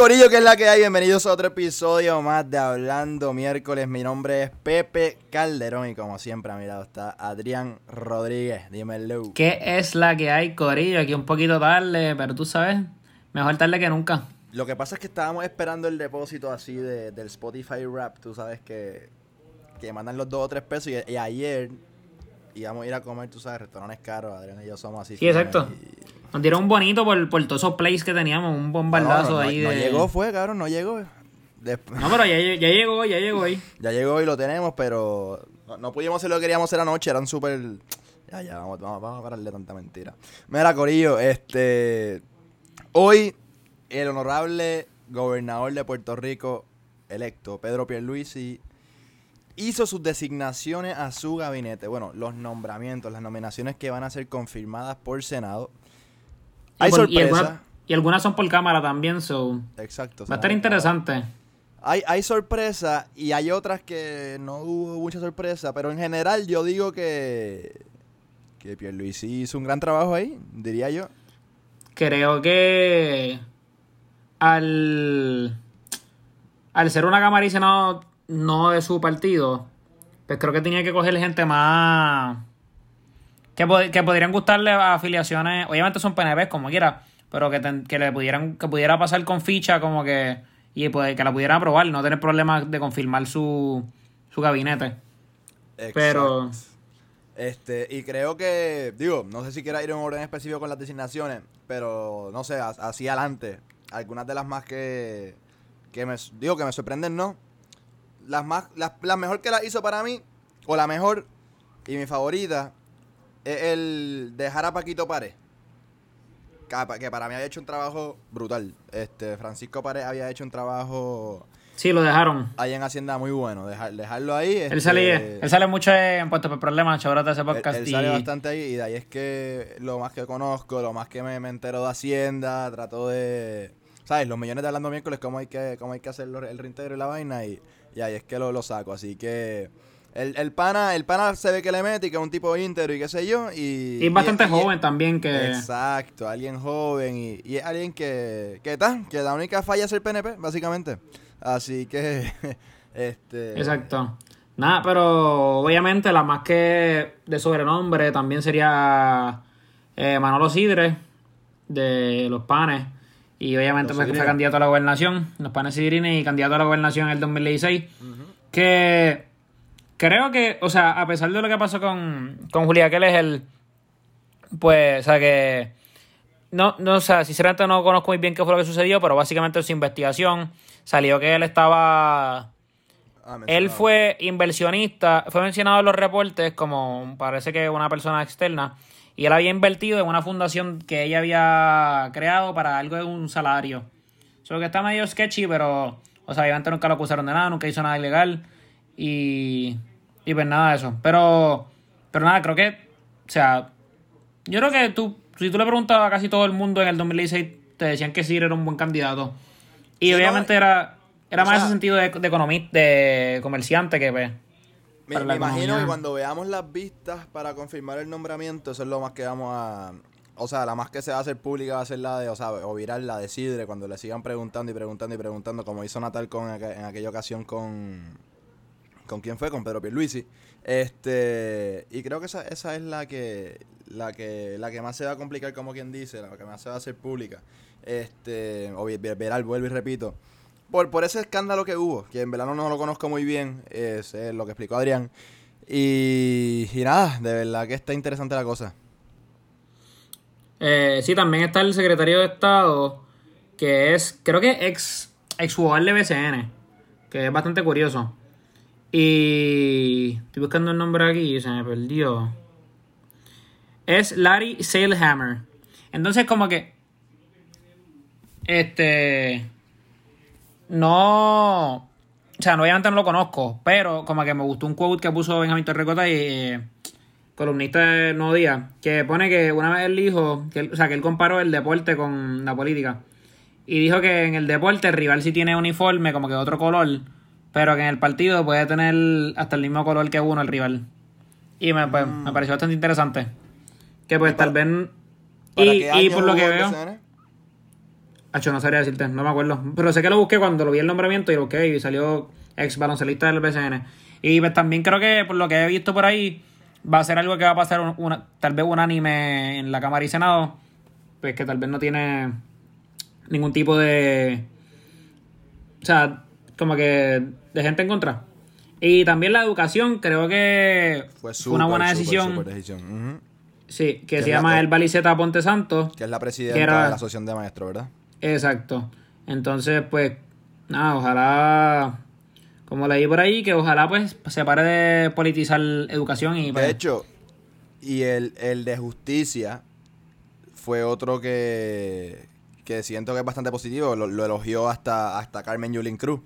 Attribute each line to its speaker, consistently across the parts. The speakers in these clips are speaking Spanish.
Speaker 1: Corillo, que es la que hay. Bienvenidos a otro episodio más de Hablando Miércoles. Mi nombre es Pepe Calderón y como siempre a mi lado está Adrián Rodríguez. Dímelo.
Speaker 2: ¿Qué es la que hay, Corillo? Aquí un poquito tarde, pero tú sabes, mejor tarde que nunca.
Speaker 1: Lo que pasa es que estábamos esperando el depósito así de, del Spotify Rap. Tú sabes que, que mandan los dos o tres pesos y, y ayer íbamos a ir a comer, tú sabes, restaurantes caros. Adrián y yo somos así.
Speaker 2: Sí, exacto.
Speaker 1: y-
Speaker 2: Nos dieron un bonito por, por todos esos plays que teníamos, un bombardazo
Speaker 1: No, no, no,
Speaker 2: ahí
Speaker 1: no
Speaker 2: de...
Speaker 1: llegó, fue, cabrón, no llegó. Después-
Speaker 2: No, pero ya, ya llegó, ya llegó ahí.
Speaker 1: Ya llegó y lo tenemos, pero no, no pudimos hacer lo que queríamos hacer anoche, eran súper... Ya, ya, vamos, vamos, vamos a pararle tanta mentira. Mira, Corillo, este... Hoy, el honorable gobernador de Puerto Rico electo, Pedro Pierluisi, hizo sus designaciones a su gabinete. Bueno, los nombramientos, las nominaciones que van a ser confirmadas por Senado.
Speaker 2: Y
Speaker 1: Hay
Speaker 2: y,
Speaker 1: sorpresa.
Speaker 2: alguna- y algunas son por cámara también, so...
Speaker 1: Exacto.
Speaker 2: Va a estar interesante.
Speaker 1: Hay, hay sorpresa y hay otras que no hubo mucha sorpresa, pero en general yo digo que, que Pierluisi hizo un gran trabajo ahí, diría yo.
Speaker 2: Creo que al, al ser una cámara y senado no de su partido, pues creo que tenía que coger gente más que, que podrían gustarle a afiliaciones, obviamente son PNP como quiera, pero que, que le pudieran que pudiera pasar con ficha como que y pues, que la pudieran aprobar, no tener problemas de confirmar su, su gabinete. Pero-
Speaker 1: Exacto. Este, y creo que, digo, no sé si quiera ir en orden específico con las designaciones, pero no sé, as- así adelante. Algunas de las más que, que me, digo que me sorprenden, ¿no? Las más, las, la mejor que la hizo para mí, o la mejor y mi favorita, el dejar a Paquito Pared. Que, para mí había hecho un trabajo brutal. Este, Francisco Pared había hecho un trabajo
Speaker 2: Sí, lo dejaron.
Speaker 1: ahí en Hacienda muy bueno. Dejar, dejarlo ahí.
Speaker 2: Él
Speaker 1: este,
Speaker 2: sale, él sale mucho en Puestos por Problemas, chavales de ese
Speaker 1: él,
Speaker 2: podcast.
Speaker 1: él
Speaker 2: y-
Speaker 1: sale bastante ahí y de ahí es que lo más que conozco, lo más que me, me entero de Hacienda, trato de... ¿Sabes? Los millones de hablando miércoles, cómo hay que, cómo hay que hacer el reintegro y la vaina y, y ahí es que lo, lo saco. Así que el, el pana el pana se ve que le mete y que es un tipo íntegro y qué sé yo. Y,
Speaker 2: Y es bastante
Speaker 1: y- y-
Speaker 2: joven también que...
Speaker 1: Exacto, alguien joven y, y es alguien que, que está, que la única falla es el PNP, básicamente. Así que, este...
Speaker 2: Exacto. Nada, pero obviamente la más que de sobrenombre también sería eh, Manolo Sidre de los panes. Y obviamente pues, fue candidato a la gobernación, los panes Sidrines y candidato a la gobernación en el 2016. Que creo que, o sea, a pesar de lo que pasó con, con Julia Keller, el. Pues, o sea, que. No, no, o sea, sinceramente no conozco muy bien qué fue lo que sucedió, pero básicamente en su investigación salió que él estaba.
Speaker 1: ah,
Speaker 2: Él fue inversionista, fue mencionado en los reportes como parece que una persona externa, y él había invertido en una fundación que ella había creado para algo de un salario. Solo que está medio sketchy, pero, o sea, obviamente nunca lo acusaron de nada, nunca hizo nada ilegal, y, y pues nada de eso. Pero, pero nada, creo que, o sea, yo creo que tú, si tú le preguntabas a casi todo el mundo en el 2016, te decían que sí era un buen candidato. Y
Speaker 1: Sí, no,
Speaker 2: obviamente era, era
Speaker 1: o
Speaker 2: más
Speaker 1: sea-
Speaker 2: ese sentido de, de economista, de comerciante que pues.
Speaker 1: Me, me imagino que cuando veamos las vistas para confirmar el nombramiento, eso es lo más que vamos a... O sea, la más que se va a hacer pública va a ser la de, o sea, o viral la de Sidre, cuando le sigan preguntando y preguntando y preguntando, como hizo Natal con en aquella ocasión con... ¿Con quién fue? Con Pedro Pierluisi. Este, y creo que esa, esa es la que, la que la que más se va a complicar, como quien dice, la que más se va a hacer pública. Este, o vi- vi- viral, vuelvo y repito. Por, por ese escándalo que hubo, que en verano no lo conozco muy bien, es lo que explicó Adrián. Y, y nada, de verdad que está interesante la cosa.
Speaker 2: Eh, sí, también está el secretario de Estado, que es, creo que ex, ex jugador de BCN, que es bastante curioso. Y estoy buscando el nombre aquí y se me perdió. Es Larry Salehammer. Entonces, como que. Este. No. O sea, no, obviamente no lo conozco, pero como que me gustó un quote que puso Benjamín Torrecota y. eh, columnista de Nuevo Día, que pone que una vez él dijo, que o sea, que él comparó el deporte con la política. Y dijo que en el deporte el rival sí tiene uniforme, como que de otro color, pero que en el partido puede tener hasta el mismo color que uno el rival. Y me, pues, me pareció bastante interesante. Que pues
Speaker 1: ¿Y para-
Speaker 2: tal vez...
Speaker 1: ¿Para
Speaker 2: Y, y por lo que veo... Hacho, no sabría decirte, no me acuerdo. Pero sé que lo busqué cuando lo vi el nombramiento y lo busqué y salió ex baloncelista del BCN. Y pues, también creo que por lo que he visto por ahí, va a ser algo que va a pasar un- una, tal vez unánime en la Cámara y Senado. Pues que tal vez no tiene ningún tipo de. O sea, como que de gente en contra. Y también la educación, creo que
Speaker 1: Fue,
Speaker 2: una buena decisión. Sí, que
Speaker 1: Que
Speaker 2: se llama
Speaker 1: la-
Speaker 2: El Baliceta Ponte Santo.
Speaker 1: Que es la presidenta
Speaker 2: era-
Speaker 1: de la Asociación de Maestros, ¿verdad?
Speaker 2: Exacto. Entonces, pues, nada, ojalá, como leí por ahí, que ojalá pues se pare de politizar educación y pues,
Speaker 1: De hecho, y el, el de justicia fue otro que, que siento que es bastante positivo. Lo, lo elogió hasta, hasta Carmen Yulín Cruz.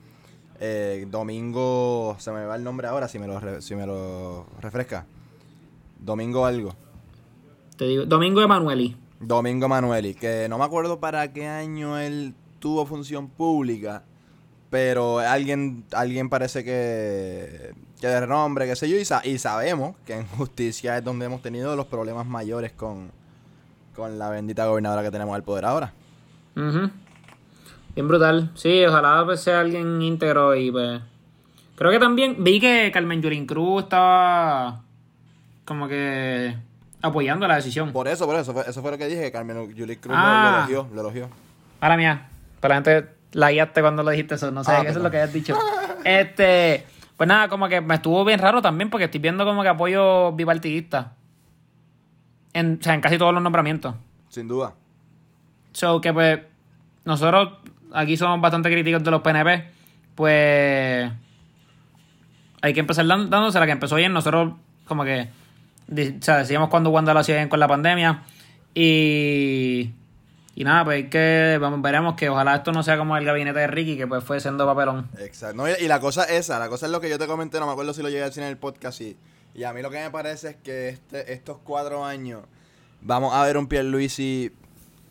Speaker 1: Eh, domingo, se me va el nombre ahora, si me lo, si me lo refresca. Domingo algo.
Speaker 2: te digo, Domingo Emanueli.
Speaker 1: Domingo Manueli, que no me acuerdo para qué año él tuvo función pública, pero alguien, alguien parece que, que de renombre, qué sé yo, y, sa- y sabemos que en justicia es donde hemos tenido los problemas mayores con, con la bendita gobernadora que tenemos al poder ahora.
Speaker 2: Ujú. Bien brutal. Sí, ojalá pues sea alguien íntegro y pues... Creo que también vi que Carmen Yulín Cruz estaba como que apoyando la decisión.
Speaker 1: Por eso, por eso, fue- eso fue lo que dije, que Carmen Yulín Cruz lo-
Speaker 2: Ah.
Speaker 1: lo, elogió, lo elogió.
Speaker 2: Para mía, para la gente la guiaste cuando lo dijiste eso, no sé,
Speaker 1: Ah,
Speaker 2: eso es lo que hayas dicho. Este, pues nada, como que me estuvo bien raro también porque estoy viendo como que apoyo bipartidista. En, o sea, en casi todos los nombramientos.
Speaker 1: Sin duda.
Speaker 2: So que pues nosotros aquí somos bastante críticos de los PNP, pues hay que empezar dan- dándose la que empezó bien. Nosotros como que o sea, decíamos cuando Wanda lo hacía bien con la pandemia y y nada, pues hay que veremos que ojalá esto no sea como el gabinete de Ricky que pues fue siendo papelón.
Speaker 1: Exacto. Y, la cosa es esa, la cosa es lo que yo te comenté, no me acuerdo si lo llegué a decir en el podcast y, y a mí lo que me parece es que este, estos cuatro años vamos a ver un Pierluisi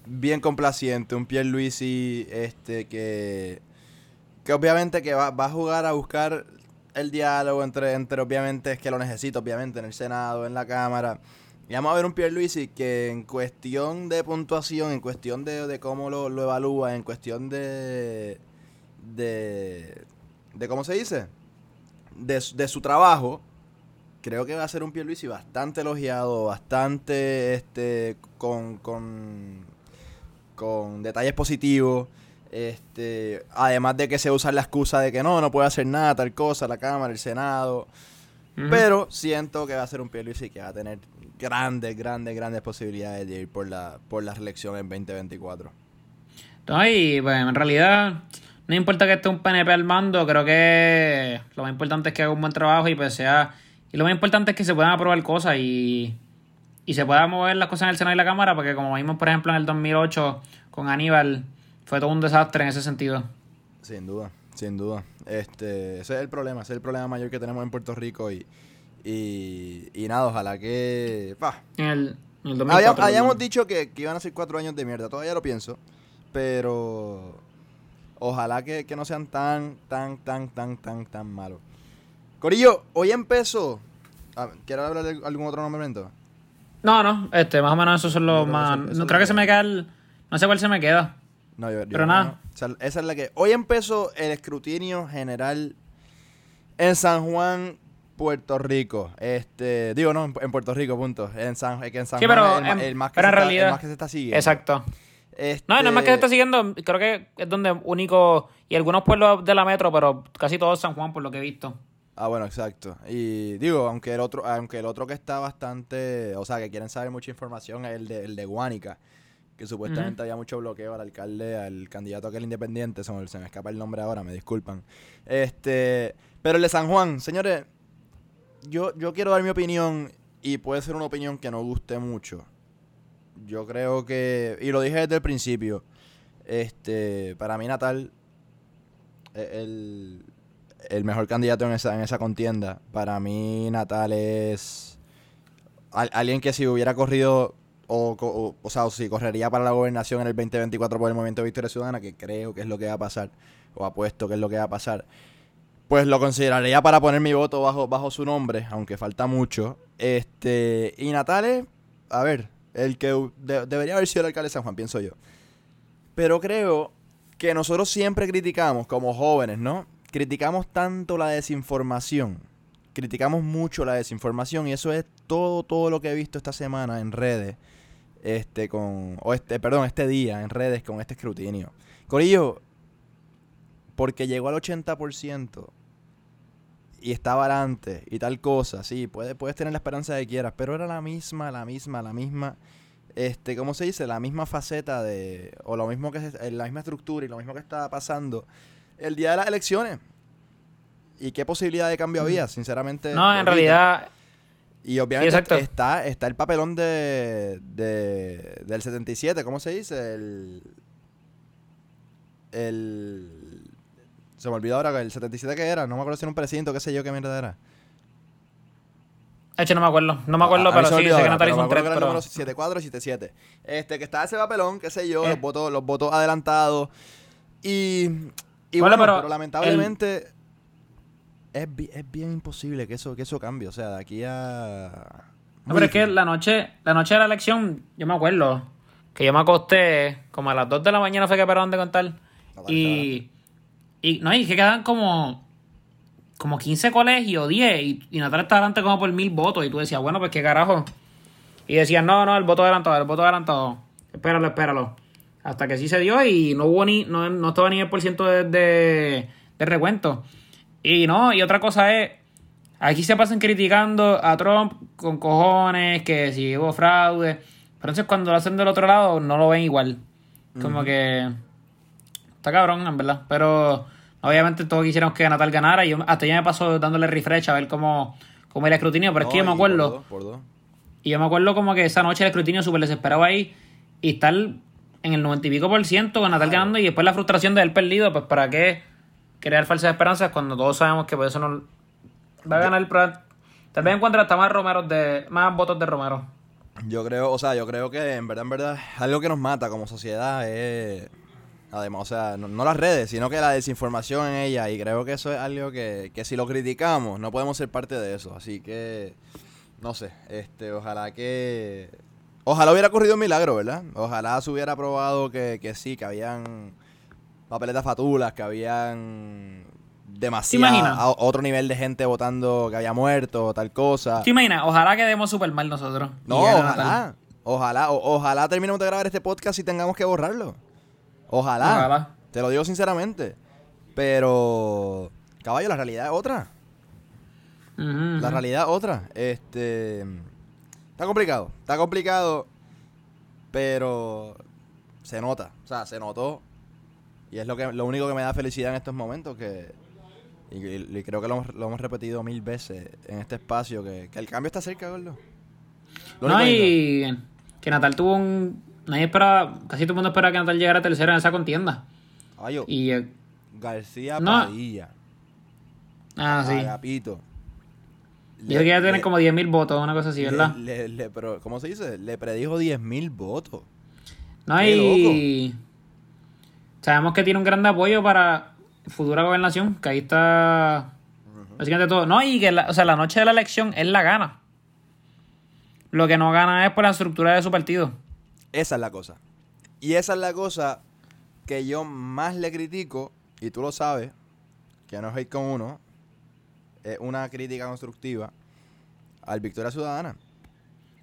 Speaker 1: bien complaciente, un Pierluisi este que que obviamente que va, va a jugar a buscar el diálogo entre, entre obviamente es que lo necesita obviamente en el Senado, en la Cámara. Y vamos a ver un Pierluisi que en cuestión de puntuación, en cuestión de, de cómo lo, lo evalúa, en cuestión de, de, de ¿cómo se dice? De, de su trabajo, creo que va a ser un Pierluisi bastante elogiado, bastante este con, con, con detalles positivos. Este, además de que se usa la excusa de que no, no puede hacer nada, tal cosa, la Cámara, el Senado. Pero siento que va a ser un Pierluisi que va a tener grandes, grandes, grandes posibilidades de ir por la, por la reelección en 2024.
Speaker 2: No, y pues en realidad no importa que esté un PNP al mando, creo que lo más importante es que haga un buen trabajo y pues sea... Y lo más importante es que se puedan aprobar cosas y, y se puedan mover las cosas en el Senado y la Cámara, porque como vimos por ejemplo en el 2008 con Aníbal, fue todo un desastre en ese sentido.
Speaker 1: Sin duda, sin duda. Este, ese es el problema, ese es el problema mayor que tenemos en Puerto Rico y, y, y nada, ojalá que...
Speaker 2: En el, en el 2004.
Speaker 1: Habíamos, habíamos dicho que, que iban a ser cuatro años de mierda, todavía lo pienso, pero ojalá que, que no sean tan, tan, tan, tan, tan, tan malos. Corillo, hoy empezó... ah, ¿Quieres hablar de algún otro nombramiento?
Speaker 2: No, no, este, más o menos esos son los más...
Speaker 1: eso- eso
Speaker 2: no,
Speaker 1: es
Speaker 2: creo que se me queda el... No sé cuál se me queda.
Speaker 1: No, yo, yo-
Speaker 2: Pero
Speaker 1: no,
Speaker 2: nada.
Speaker 1: no. O sea, esa es la que... Hoy empezó el escrutinio general en San Juan, Puerto Rico. Este, digo, no, en, Puerto Rico, punto. En San, es que en San
Speaker 2: Sí,
Speaker 1: Juan
Speaker 2: pero
Speaker 1: es el, ma-
Speaker 2: en-
Speaker 1: el más que
Speaker 2: pero
Speaker 1: se
Speaker 2: en
Speaker 1: está-
Speaker 2: realidad-
Speaker 1: el más que se está siguiendo.
Speaker 2: Exacto.
Speaker 1: Este,
Speaker 2: No, no es más que se está siguiendo, creo que es donde único, y algunos pueblos de la metro, pero casi todos San Juan, por lo que he visto.
Speaker 1: Ah, bueno, exacto. Y digo, aunque el otro, aunque el otro que está bastante, o sea, que quieren saber mucha información es el de, el de Guánica, que supuestamente había mucho bloqueo al alcalde, al candidato aquel independiente, se me, se me escapa el nombre ahora, me disculpan. Este, pero el de San Juan, señores, yo, yo quiero dar mi opinión y puede ser una opinión que no guste mucho. Yo creo que, y lo dije desde el principio, este, para mí Natal es el, el mejor candidato en esa, en esa contienda. Para mí Natal es al- alguien que si hubiera corrido o, o, sea, o si correría para la gobernación en el 2024 por el Movimiento de Victoria Ciudadana, que creo que es lo que va a pasar, o apuesto que es lo que va a pasar, pues lo consideraría para poner mi voto bajo, bajo su nombre, aunque falta mucho. Este, y Natal es, a ver, el que de- debería haber sido el alcalde de San Juan, pienso yo. Pero creo que nosotros siempre criticamos, como jóvenes, ¿no? Criticamos tanto la desinformación. Criticamos mucho la desinformación y eso es todo, todo lo que he visto esta semana en redes. Este, con. O este, perdón, este día en redes con este escrutinio. Corillo, porque llegó al 80% y estaba antes y tal cosa, sí, puedes, puedes tener la esperanza que quieras, pero era la misma, la misma, la misma, este, ¿cómo se dice? La misma faceta de, o lo mismo que, se- la misma estructura y lo mismo que estaba pasando el día de las elecciones. ¿Y qué posibilidad de cambio había? Sinceramente.
Speaker 2: No, en realidad,
Speaker 1: Y obviamente
Speaker 2: exacto.
Speaker 1: está, está el papelón de, de- del 77, ¿cómo se dice? El, el... Se me olvidó ahora el 77 que era, no me acuerdo si era un precinto, qué sé yo, qué mierda era.
Speaker 2: de hecho no me acuerdo, no me acuerdo,
Speaker 1: A-
Speaker 2: pero sí,
Speaker 1: olvidó
Speaker 2: sé que Natalia hizo un
Speaker 1: acuerdo
Speaker 2: tres,
Speaker 1: que era el
Speaker 2: pero...
Speaker 1: número 74 y 77. Este, que estaba ese papelón, qué sé yo,
Speaker 2: Eh.
Speaker 1: los votos, los votos adelantados. Y, y
Speaker 2: Bueno,
Speaker 1: bueno,
Speaker 2: pero
Speaker 1: pero, lamentablemente es, bi- es bien imposible que eso, que eso cambie. O sea, de aquí a...
Speaker 2: No, pero es que la noche, la noche de la elección, yo me acuerdo que yo me acosté como a las 2 de la mañana fue que pararon de contar.
Speaker 1: No,
Speaker 2: Y, y no, y que quedan como como 15 colegios, 10, y, y Natalia estaba adelante como por mil votos, y tú decías, bueno, pues qué carajo. Y decían, no, no, el voto adelantado, el voto adelantado, espéralo, espéralo. Hasta que sí se dio y no hubo ni, no, no estaba ni el por ciento de, de, de recuento. Y no, y otra cosa es, aquí se pasan criticando a Trump con cojones, que si hubo fraude. Pero entonces cuando lo hacen del otro lado, no lo ven igual. Como que está cabrón, en verdad. Pero obviamente todos quisiéramos que Natal ganara. Y yo, hasta ya me pasó dándole refresh a ver cómo, cómo era el escrutinio. Pero es que yo
Speaker 1: No,
Speaker 2: me
Speaker 1: y por
Speaker 2: acuerdo.
Speaker 1: dos, por dos.
Speaker 2: Y yo me acuerdo como que esa noche el escrutinio súper desesperado ahí. Y estar en el noventa y pico por ciento con Natal ganando. Y después la frustración de haber perdido. Pues para qué crear falsas esperanzas cuando todos sabemos que por eso no va a ganar el Tal vez encuentre hasta más Romero de, más votos de Romero.
Speaker 1: Yo creo, o sea, yo creo que en verdad, en verdad, algo que nos mata como sociedad es, además, o sea, no, no las redes, sino que la desinformación en ella. Y creo que eso es algo que, que si lo criticamos, no podemos ser parte de eso. Así que, no sé, este, ojalá que, ojalá hubiera ocurrido un milagro, ¿verdad? Ojalá se hubiera probado que, que sí, que habían papeletas fatulas, que habían demasiado, otro nivel de gente votando que había muerto, tal cosa.
Speaker 2: ¿Te imaginas? Ojalá quedemos súper mal nosotros.
Speaker 1: No, ojalá. Ojalá, o- ojalá terminemos de grabar este podcast y tengamos que borrarlo. Ojalá.
Speaker 2: Ojalá.
Speaker 1: Te lo digo sinceramente. Pero, caballo, la realidad es otra.
Speaker 2: Ujú,
Speaker 1: La realidad es otra. Este. Está complicado. Está complicado. Pero. Se nota. O sea, se notó. Y es lo, que, lo único que me da felicidad en estos momentos. que Y, y- y creo que lo hemos, lo hemos repetido mil veces en este espacio. Que, que el cambio está cerca, gordo.
Speaker 2: No, y que Natal tuvo un. Nadie esperaba, casi todo el mundo esperaba que Natal llegara tercero en esa contienda.
Speaker 1: Caballo,
Speaker 2: Y. eh,
Speaker 1: García
Speaker 2: No.
Speaker 1: Padilla.
Speaker 2: ah, sí.
Speaker 1: Agapito.
Speaker 2: Dijo que iba a tener
Speaker 1: le-
Speaker 2: como 10.000 votos, una cosa así,
Speaker 1: le-
Speaker 2: ¿verdad?
Speaker 1: le- le- pero, ¿Cómo se dice? Le predijo 10.000 votos.
Speaker 2: No,
Speaker 1: qué
Speaker 2: y. Sabemos que tiene un gran apoyo para futura gobernación, que ahí está. Básicamente todo. No, y que la, o sea, la noche de la elección él la gana. Lo que no gana es por la estructura de su partido.
Speaker 1: Esa es la cosa. Y esa es la cosa que yo más le critico, y tú lo sabes, que no es con uno, es una crítica constructiva al Victoria Ciudadana.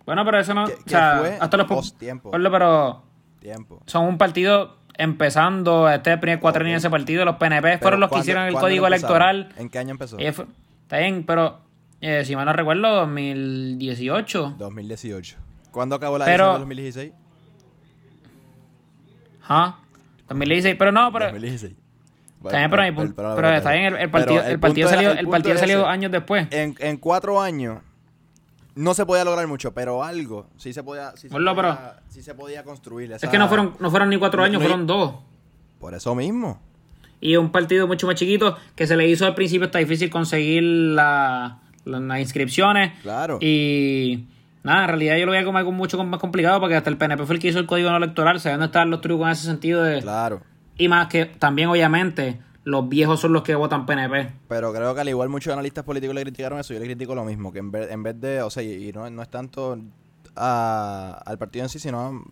Speaker 2: Bueno, pero eso no.
Speaker 1: Que-
Speaker 2: o
Speaker 1: que
Speaker 2: sea,
Speaker 1: fue
Speaker 2: hasta los. po-
Speaker 1: post-tiempo.
Speaker 2: Ponlo, pero.
Speaker 1: Tiempo.
Speaker 2: son un partido empezando, este primer cuatro
Speaker 1: Ok.
Speaker 2: de ese partido, los PNP fueron los que
Speaker 1: ¿cuándo-
Speaker 2: hicieron el código electoral.
Speaker 1: ¿En qué año empezó?
Speaker 2: Fue- está bien, pero eh, si mal no recuerdo, 2018.
Speaker 1: 2018. ¿Cuándo acabó la
Speaker 2: Pero-
Speaker 1: elección de 2016?
Speaker 2: Ajá. 2016, pero no, pero...
Speaker 1: 2016.
Speaker 2: Pero, está bien, el, partido, el partido salió, el partido salió
Speaker 1: ese.
Speaker 2: años después.
Speaker 1: En, en cuatro años no se podía lograr mucho, pero algo sí se podía, sí se podía, sí se podía construir.
Speaker 2: Es que no fueron, no fueron ni cuatro
Speaker 1: No-
Speaker 2: años,
Speaker 1: no-
Speaker 2: fueron dos.
Speaker 1: Por eso mismo.
Speaker 2: Y un partido mucho más chiquito que se le hizo al principio está difícil conseguir la, la- las inscripciones.
Speaker 1: Claro.
Speaker 2: Y nada, en realidad yo lo veía como algo mucho más complicado porque hasta el PNP fue el que hizo el código no electoral, sabiendo estar los trucos en ese sentido de...
Speaker 1: Claro.
Speaker 2: Y más que también obviamente los viejos son los que votan PNP.
Speaker 1: Pero creo que al igual muchos analistas políticos le criticaron eso. Yo le critico lo mismo. Que en vez, en vez de. O sea, y, no, no es tanto a- al partido en sí, sino.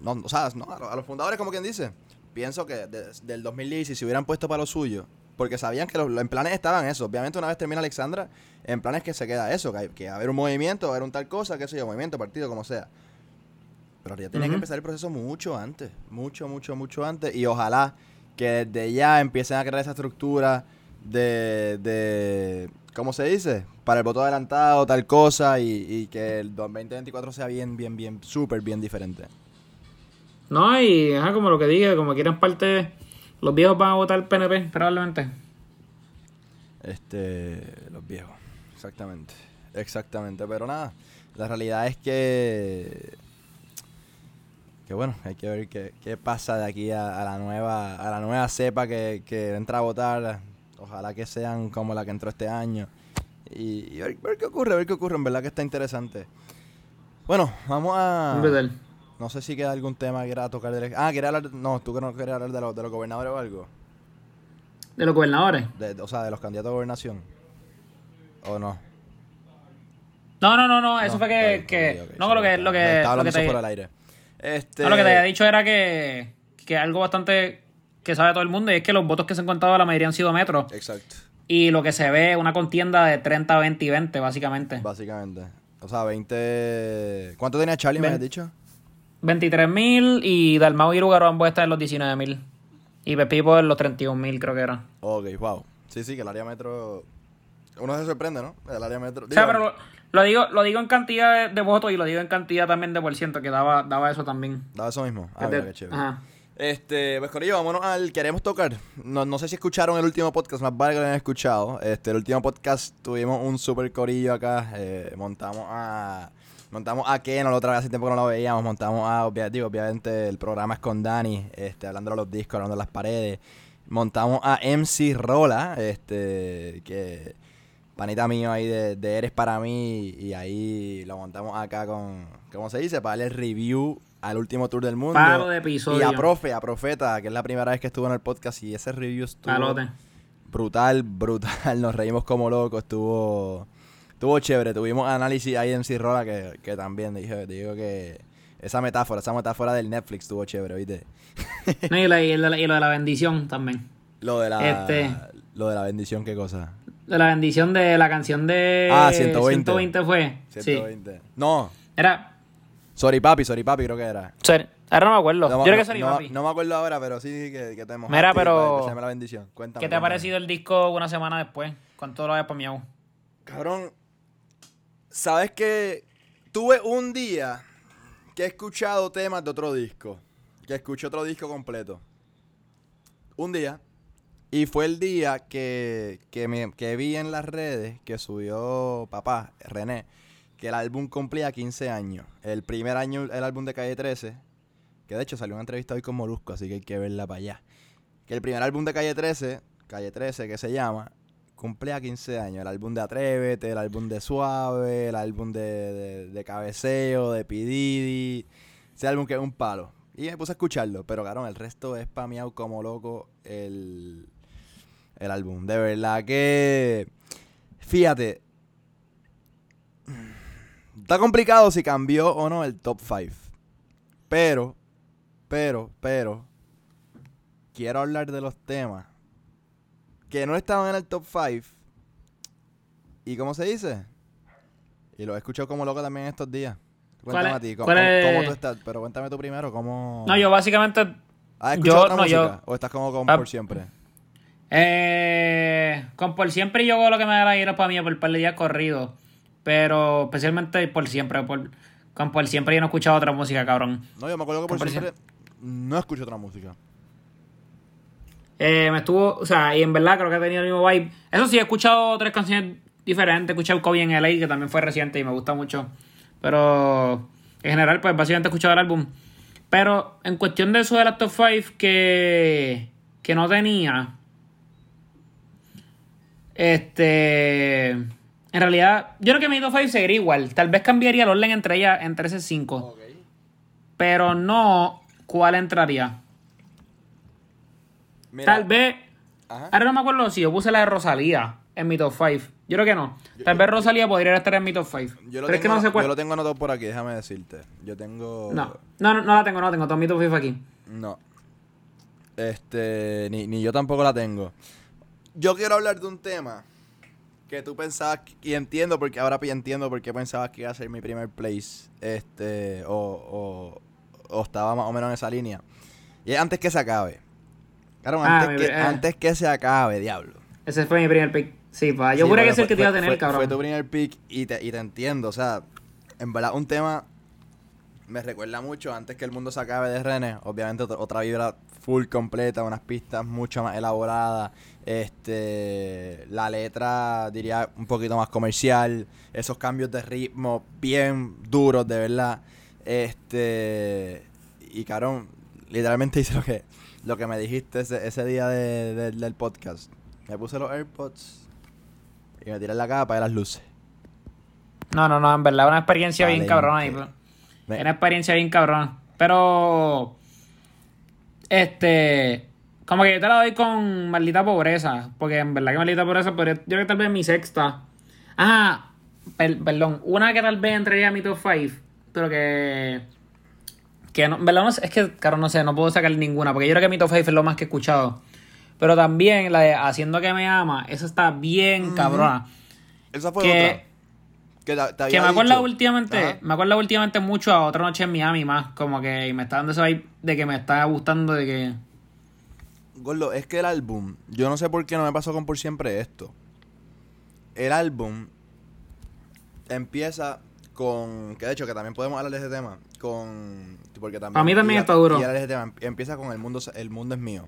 Speaker 1: No, o sea, no, a, los- fundadores, como quien dice. pienso que de- del 2010, si hubieran puesto para lo suyo, porque sabían que los, en planes estaban eso. Obviamente, una vez termina Alexandra, en planes que se queda eso, que, hay, que haber un movimiento, haber un tal cosa, qué sé yo, movimiento, partido, como sea. Pero ya tiene que
Speaker 2: Ujú.
Speaker 1: empezar el proceso mucho antes, mucho, mucho, mucho antes. Y ojalá que desde ya empiecen a crear esa estructura de, de ¿cómo se dice? Para el voto adelantado, tal cosa, y, y que el 2024 sea bien, bien, bien, súper bien diferente.
Speaker 2: No, y ajá, como lo que dije, como quieren parte, los viejos van a votar PNP, probablemente.
Speaker 1: Este, los viejos, exactamente, exactamente, pero nada, la realidad es que, que bueno, hay que ver qué, qué pasa de aquí a, a la nueva, a la nueva cepa que, que entra a votar, ojalá que sean como la que entró este año, y, y ver, ver qué ocurre, ver qué ocurre, en verdad que está interesante. Bueno, vamos a... No sé si queda algún tema que quiera tocar. De, ah, quería hablar. No, tú que no querías hablar de, los de los gobernadores o algo.
Speaker 2: De los gobernadores.
Speaker 1: De- o sea, de los candidatos a gobernación. ¿O no?
Speaker 2: No, no, no, no, eso
Speaker 1: No,
Speaker 2: fue que, no lo que, lo que,
Speaker 1: estaba
Speaker 2: lo
Speaker 1: hablando
Speaker 2: que
Speaker 1: eso fuera del aire. Este,
Speaker 2: no, lo que te había dicho era que, que algo bastante que sabe todo el mundo y es que los votos que se han contado la mayoría han sido metros
Speaker 1: Exacto,
Speaker 2: y lo que se ve es una contienda de 30, 20 y 20 básicamente.
Speaker 1: básicamente. O sea, 20. ¿Cuánto tenía Charlie, me has dicho?
Speaker 2: 23.000 y Dalmau y Lugaro ambos están en los 19.000 y Pepipo en los 31.000 creo que era.
Speaker 1: Ok, wow. Sí, sí, que el área metro. Uno se sorprende, ¿no? El área metro.
Speaker 2: O sea, pero lo, lo digo, lo digo en cantidad de, de votos y lo digo en cantidad también de por ciento, que daba, daba eso también.
Speaker 1: Daba eso mismo. Ah, mira, qué chévere.
Speaker 2: Ajá.
Speaker 1: Este, pues Corillo, vámonos al queremos tocar. No, no sé si escucharon el último podcast, más vale que lo hayan escuchado. Este, el último podcast tuvimos un super corillo acá. eh, montamos a. Montamos a Keno la otra vez hace tiempo que no lo veíamos. Montamos a, obvia- digo, obviamente, el programa es con Dani, este, hablando de los discos, hablando de las paredes. Montamos a MC Rola, este, que panita mío ahí de, de Eres para mí. Y ahí lo montamos acá con, ¿cómo se dice? Para darle review al último tour del mundo.
Speaker 2: Palo de episodio.
Speaker 1: Y a Profe, a Profeta, que es la primera vez que estuvo en el podcast y ese review estuvo
Speaker 2: Palote.
Speaker 1: brutal, brutal. Nos reímos como locos, estuvo estuvo chévere. Tuvimos análisis ahí en Cirrola que, que también dije, digo que esa metáfora, esa metáfora del Netflix estuvo chévere, ¿viste?
Speaker 2: No, y, la- y la- y lo de la bendición también.
Speaker 1: Lo de la
Speaker 2: Este.
Speaker 1: lo de la bendición, qué cosa.
Speaker 2: De la bendición de la canción de
Speaker 1: Ah, 120.
Speaker 2: 120 fue. Sí.
Speaker 1: 120. No,
Speaker 2: Era.
Speaker 1: Sorry Papi, Sorry Papi creo que era.
Speaker 2: Sorry, ahora no me acuerdo.
Speaker 1: No,
Speaker 2: Yo
Speaker 1: no-
Speaker 2: creo que
Speaker 1: no,
Speaker 2: papi.
Speaker 1: no me acuerdo ahora, pero sí que, que te
Speaker 2: Mira, pero-
Speaker 1: para la bendición. Cuéntame.
Speaker 2: ¿Qué te ha parecido el disco una semana después? ¿Cuánto lo habías pameado?
Speaker 1: Cabrón, ¿sabes que Tuve un día que he escuchado temas de otro disco. Que escuché otro disco completo. Un día. Y fue el día que, que, me- que vi en las redes que subió papá, René, que el álbum cumplía 15 años. El primer año, el álbum de Calle 13, que de hecho salió una entrevista hoy con Molusco, así que hay que verla para allá. Que el primer álbum de Calle 13, Calle 13 que se llama, cumple a 15 años. El álbum de Atrévete, el álbum de Suave, el álbum de, de, de Cabeceo, de Pididi. Ese álbum que es un palo. Y me puse a escucharlo, pero cabrón, el resto es spameado como loco el, el álbum. De verdad que. Fíjate. Está complicado si cambió o no el top 5. Pero, pero, pero. Quiero hablar de los temas que no estaban en el top 5. ¿Y cómo se dice? Y lo he escuchado como loco también estos días. Cuéntame a ti, ¿cómo, cómo- tú estás? Pero cuéntame tú primero, ¿cómo...?
Speaker 2: No, yo básicamente.
Speaker 1: ¿Has escuchado
Speaker 2: yo-
Speaker 1: otra
Speaker 2: no, yo-
Speaker 1: música? ¿O estás como con
Speaker 2: Ah.
Speaker 1: por siempre?
Speaker 2: Eh, con por siempre yo hago lo que me da la gana para mí por el par de días corridos. Pero especialmente por siempre. Por, con por siempre yo no he escuchado otra música, cabrón.
Speaker 1: No, yo me acuerdo que por
Speaker 2: Por
Speaker 1: siempre no escucho otra música.
Speaker 2: Eh, me estuvo, o sea, y en verdad creo que ha tenido el mismo vibe. Eso sí, he escuchado tres canciones diferentes. He escuchado Kobe en LA, que también fue reciente y me gusta mucho. Pero en general, pues básicamente he escuchado el álbum. Pero en cuestión de eso de las top 5 que, que no tenía. Este. En realidad, yo creo que mi top 5 seguiría igual. Tal vez cambiaría el orden entre ellas, entre ese 5. Pero no cuál entraría.
Speaker 1: Mira,
Speaker 2: Tal vez.
Speaker 1: Ajá.
Speaker 2: Ahora no me acuerdo si yo puse la de Rosalía en mi top 5. Yo creo que no. Tal vez Rosalía podría estar en mi top 5.
Speaker 1: Yo lo,
Speaker 2: Pero es que
Speaker 1: tengo,
Speaker 2: no sé cuál.
Speaker 1: yo lo tengo anotado por aquí, déjame decirte. Yo tengo...
Speaker 2: No, no, no, no la tengo, no la tengo. Todo mi top 5 aquí.
Speaker 1: No. Este, ni, ni yo tampoco la tengo. Yo quiero hablar de un tema que tú pensabas, y entiendo porque ahora entiendo por qué pensabas que iba a ser mi primer place, este, o, o, o estaba más o menos en esa línea. Y es antes que se acabe. Claro,
Speaker 2: Ah,
Speaker 1: antes, que,
Speaker 2: eh.
Speaker 1: antes que se acabe, diablo.
Speaker 2: Ese fue mi primer pick. Sí, pa. Yo
Speaker 1: Sí,
Speaker 2: juré que es el que te iba a tener,
Speaker 1: fue-
Speaker 2: cabrón.
Speaker 1: Fue tu primer pick y te, y te entiendo, o sea, en verdad un tema me recuerda mucho antes que el mundo se acabe de René, obviamente otra, otra vibra full completa, unas pistas mucho más elaboradas, este, la letra diría un poquito más comercial, esos cambios de ritmo bien duros de verdad, este, y cabrón, literalmente hice lo que, lo que me dijiste ese, ese día de- de- del podcast, me puse los AirPods y me tiré en la capa de las luces.
Speaker 2: No, no, no, en verdad, una experiencia bien cabrona. ahí, pues.
Speaker 1: Me-
Speaker 2: Una experiencia bien cabrona. Pero. Este. Como que yo te la doy con maldita pobreza. Porque en verdad que maldita pobreza podría. Yo creo que tal vez mi sexta. Ah, per- perdón. Una que tal vez entraría a mi top 5. Pero que. Que no, en verdad no sé, es que, claro, no sé, no puedo sacar ninguna. Porque yo creo que mi top 5 es lo más que he escuchado. Pero también la de Haciendo que me ama. Esa está bien cabrona.
Speaker 1: Esa fue
Speaker 2: que-
Speaker 1: otra. Que, te
Speaker 2: me acuerdo últimamente,
Speaker 1: Ajá.
Speaker 2: me acuerdo últimamente mucho a otra noche en Miami más, como que me está dando ese vibe de que me está gustando de que
Speaker 1: Gordo, es que el álbum, yo no sé por qué no me pasó con por siempre esto. El álbum empieza con, que de hecho que también podemos hablar de ese tema, con, porque también.
Speaker 2: Para mí también
Speaker 1: y-
Speaker 2: está duro.
Speaker 1: y hablar de ese tema, empieza con el mundo, el mundo es mío.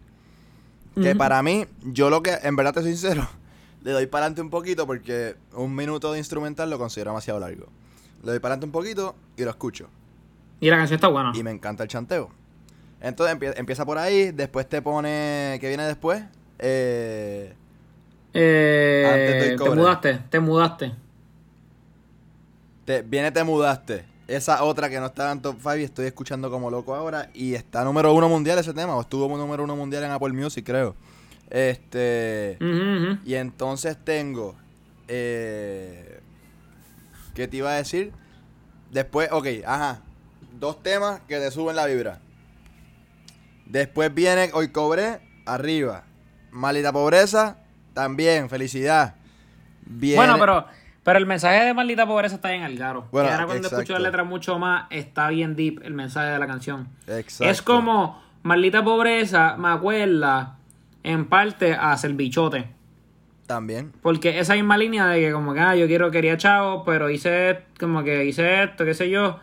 Speaker 1: Que para mí, yo lo que, en verdad te soy sincero, le doy para adelante un poquito porque un minuto de instrumental lo considero demasiado largo. Le doy para adelante un poquito y lo escucho.
Speaker 2: y la canción está buena.
Speaker 1: Y me encanta el chanteo. Entonces empie- empieza por ahí, después te pone. ¿Qué viene después? Eh,
Speaker 2: Eh, te mudaste, te mudaste.
Speaker 1: te, viene Te Mudaste. Esa otra que no estaba en top 5 y estoy escuchando como loco ahora. Y está número uno mundial ese tema. O estuvo número uno mundial en Apple Music, creo. Este. Y entonces tengo. Eh, ¿Qué te iba a decir? Después, ok, ajá. Dos temas que te suben la vibra. Después viene Hoy Cobré, arriba. Malita Pobreza, también, felicidad. Viene,
Speaker 2: Bueno, pero pero el mensaje de maldita pobreza está bien algaro.
Speaker 1: Bueno,
Speaker 2: y ahora cuando escucho
Speaker 1: exacto.
Speaker 2: la letra mucho más, está bien deep el mensaje de la canción.
Speaker 1: Exacto.
Speaker 2: Es como maldita pobreza, me acuerda en parte a hacer bichote.
Speaker 1: También.
Speaker 2: Porque esa misma línea de que como que ah, yo quiero, quería chavo, pero hice como que hice esto, qué sé yo.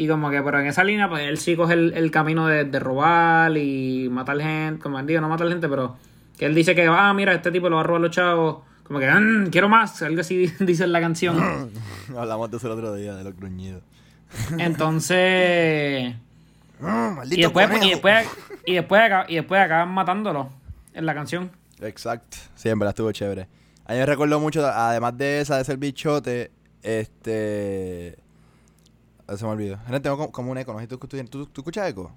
Speaker 2: Y como que, pero en esa línea, pues él sí coge el, el camino de, de robar y matar gente, como digo, no matar gente, pero que él dice que, ah, mira, este tipo lo va a robar los chavos. Como que, "Mm, quiero más, algo así dice en la canción.
Speaker 1: Hablamos de eso el otro día, de los gruñidos.
Speaker 2: Entonces,
Speaker 1: maldito
Speaker 2: y después, y después, y después, y después acaban matándolo en la canción.
Speaker 1: Exacto. En verdad estuvo chévere. A mí me recuerdo mucho, además de esa, de ser bichote, este... ah, Se me olvidó. Gente, tengo como, como un eco, no sé tú, tú, tú- tú escuchas eco.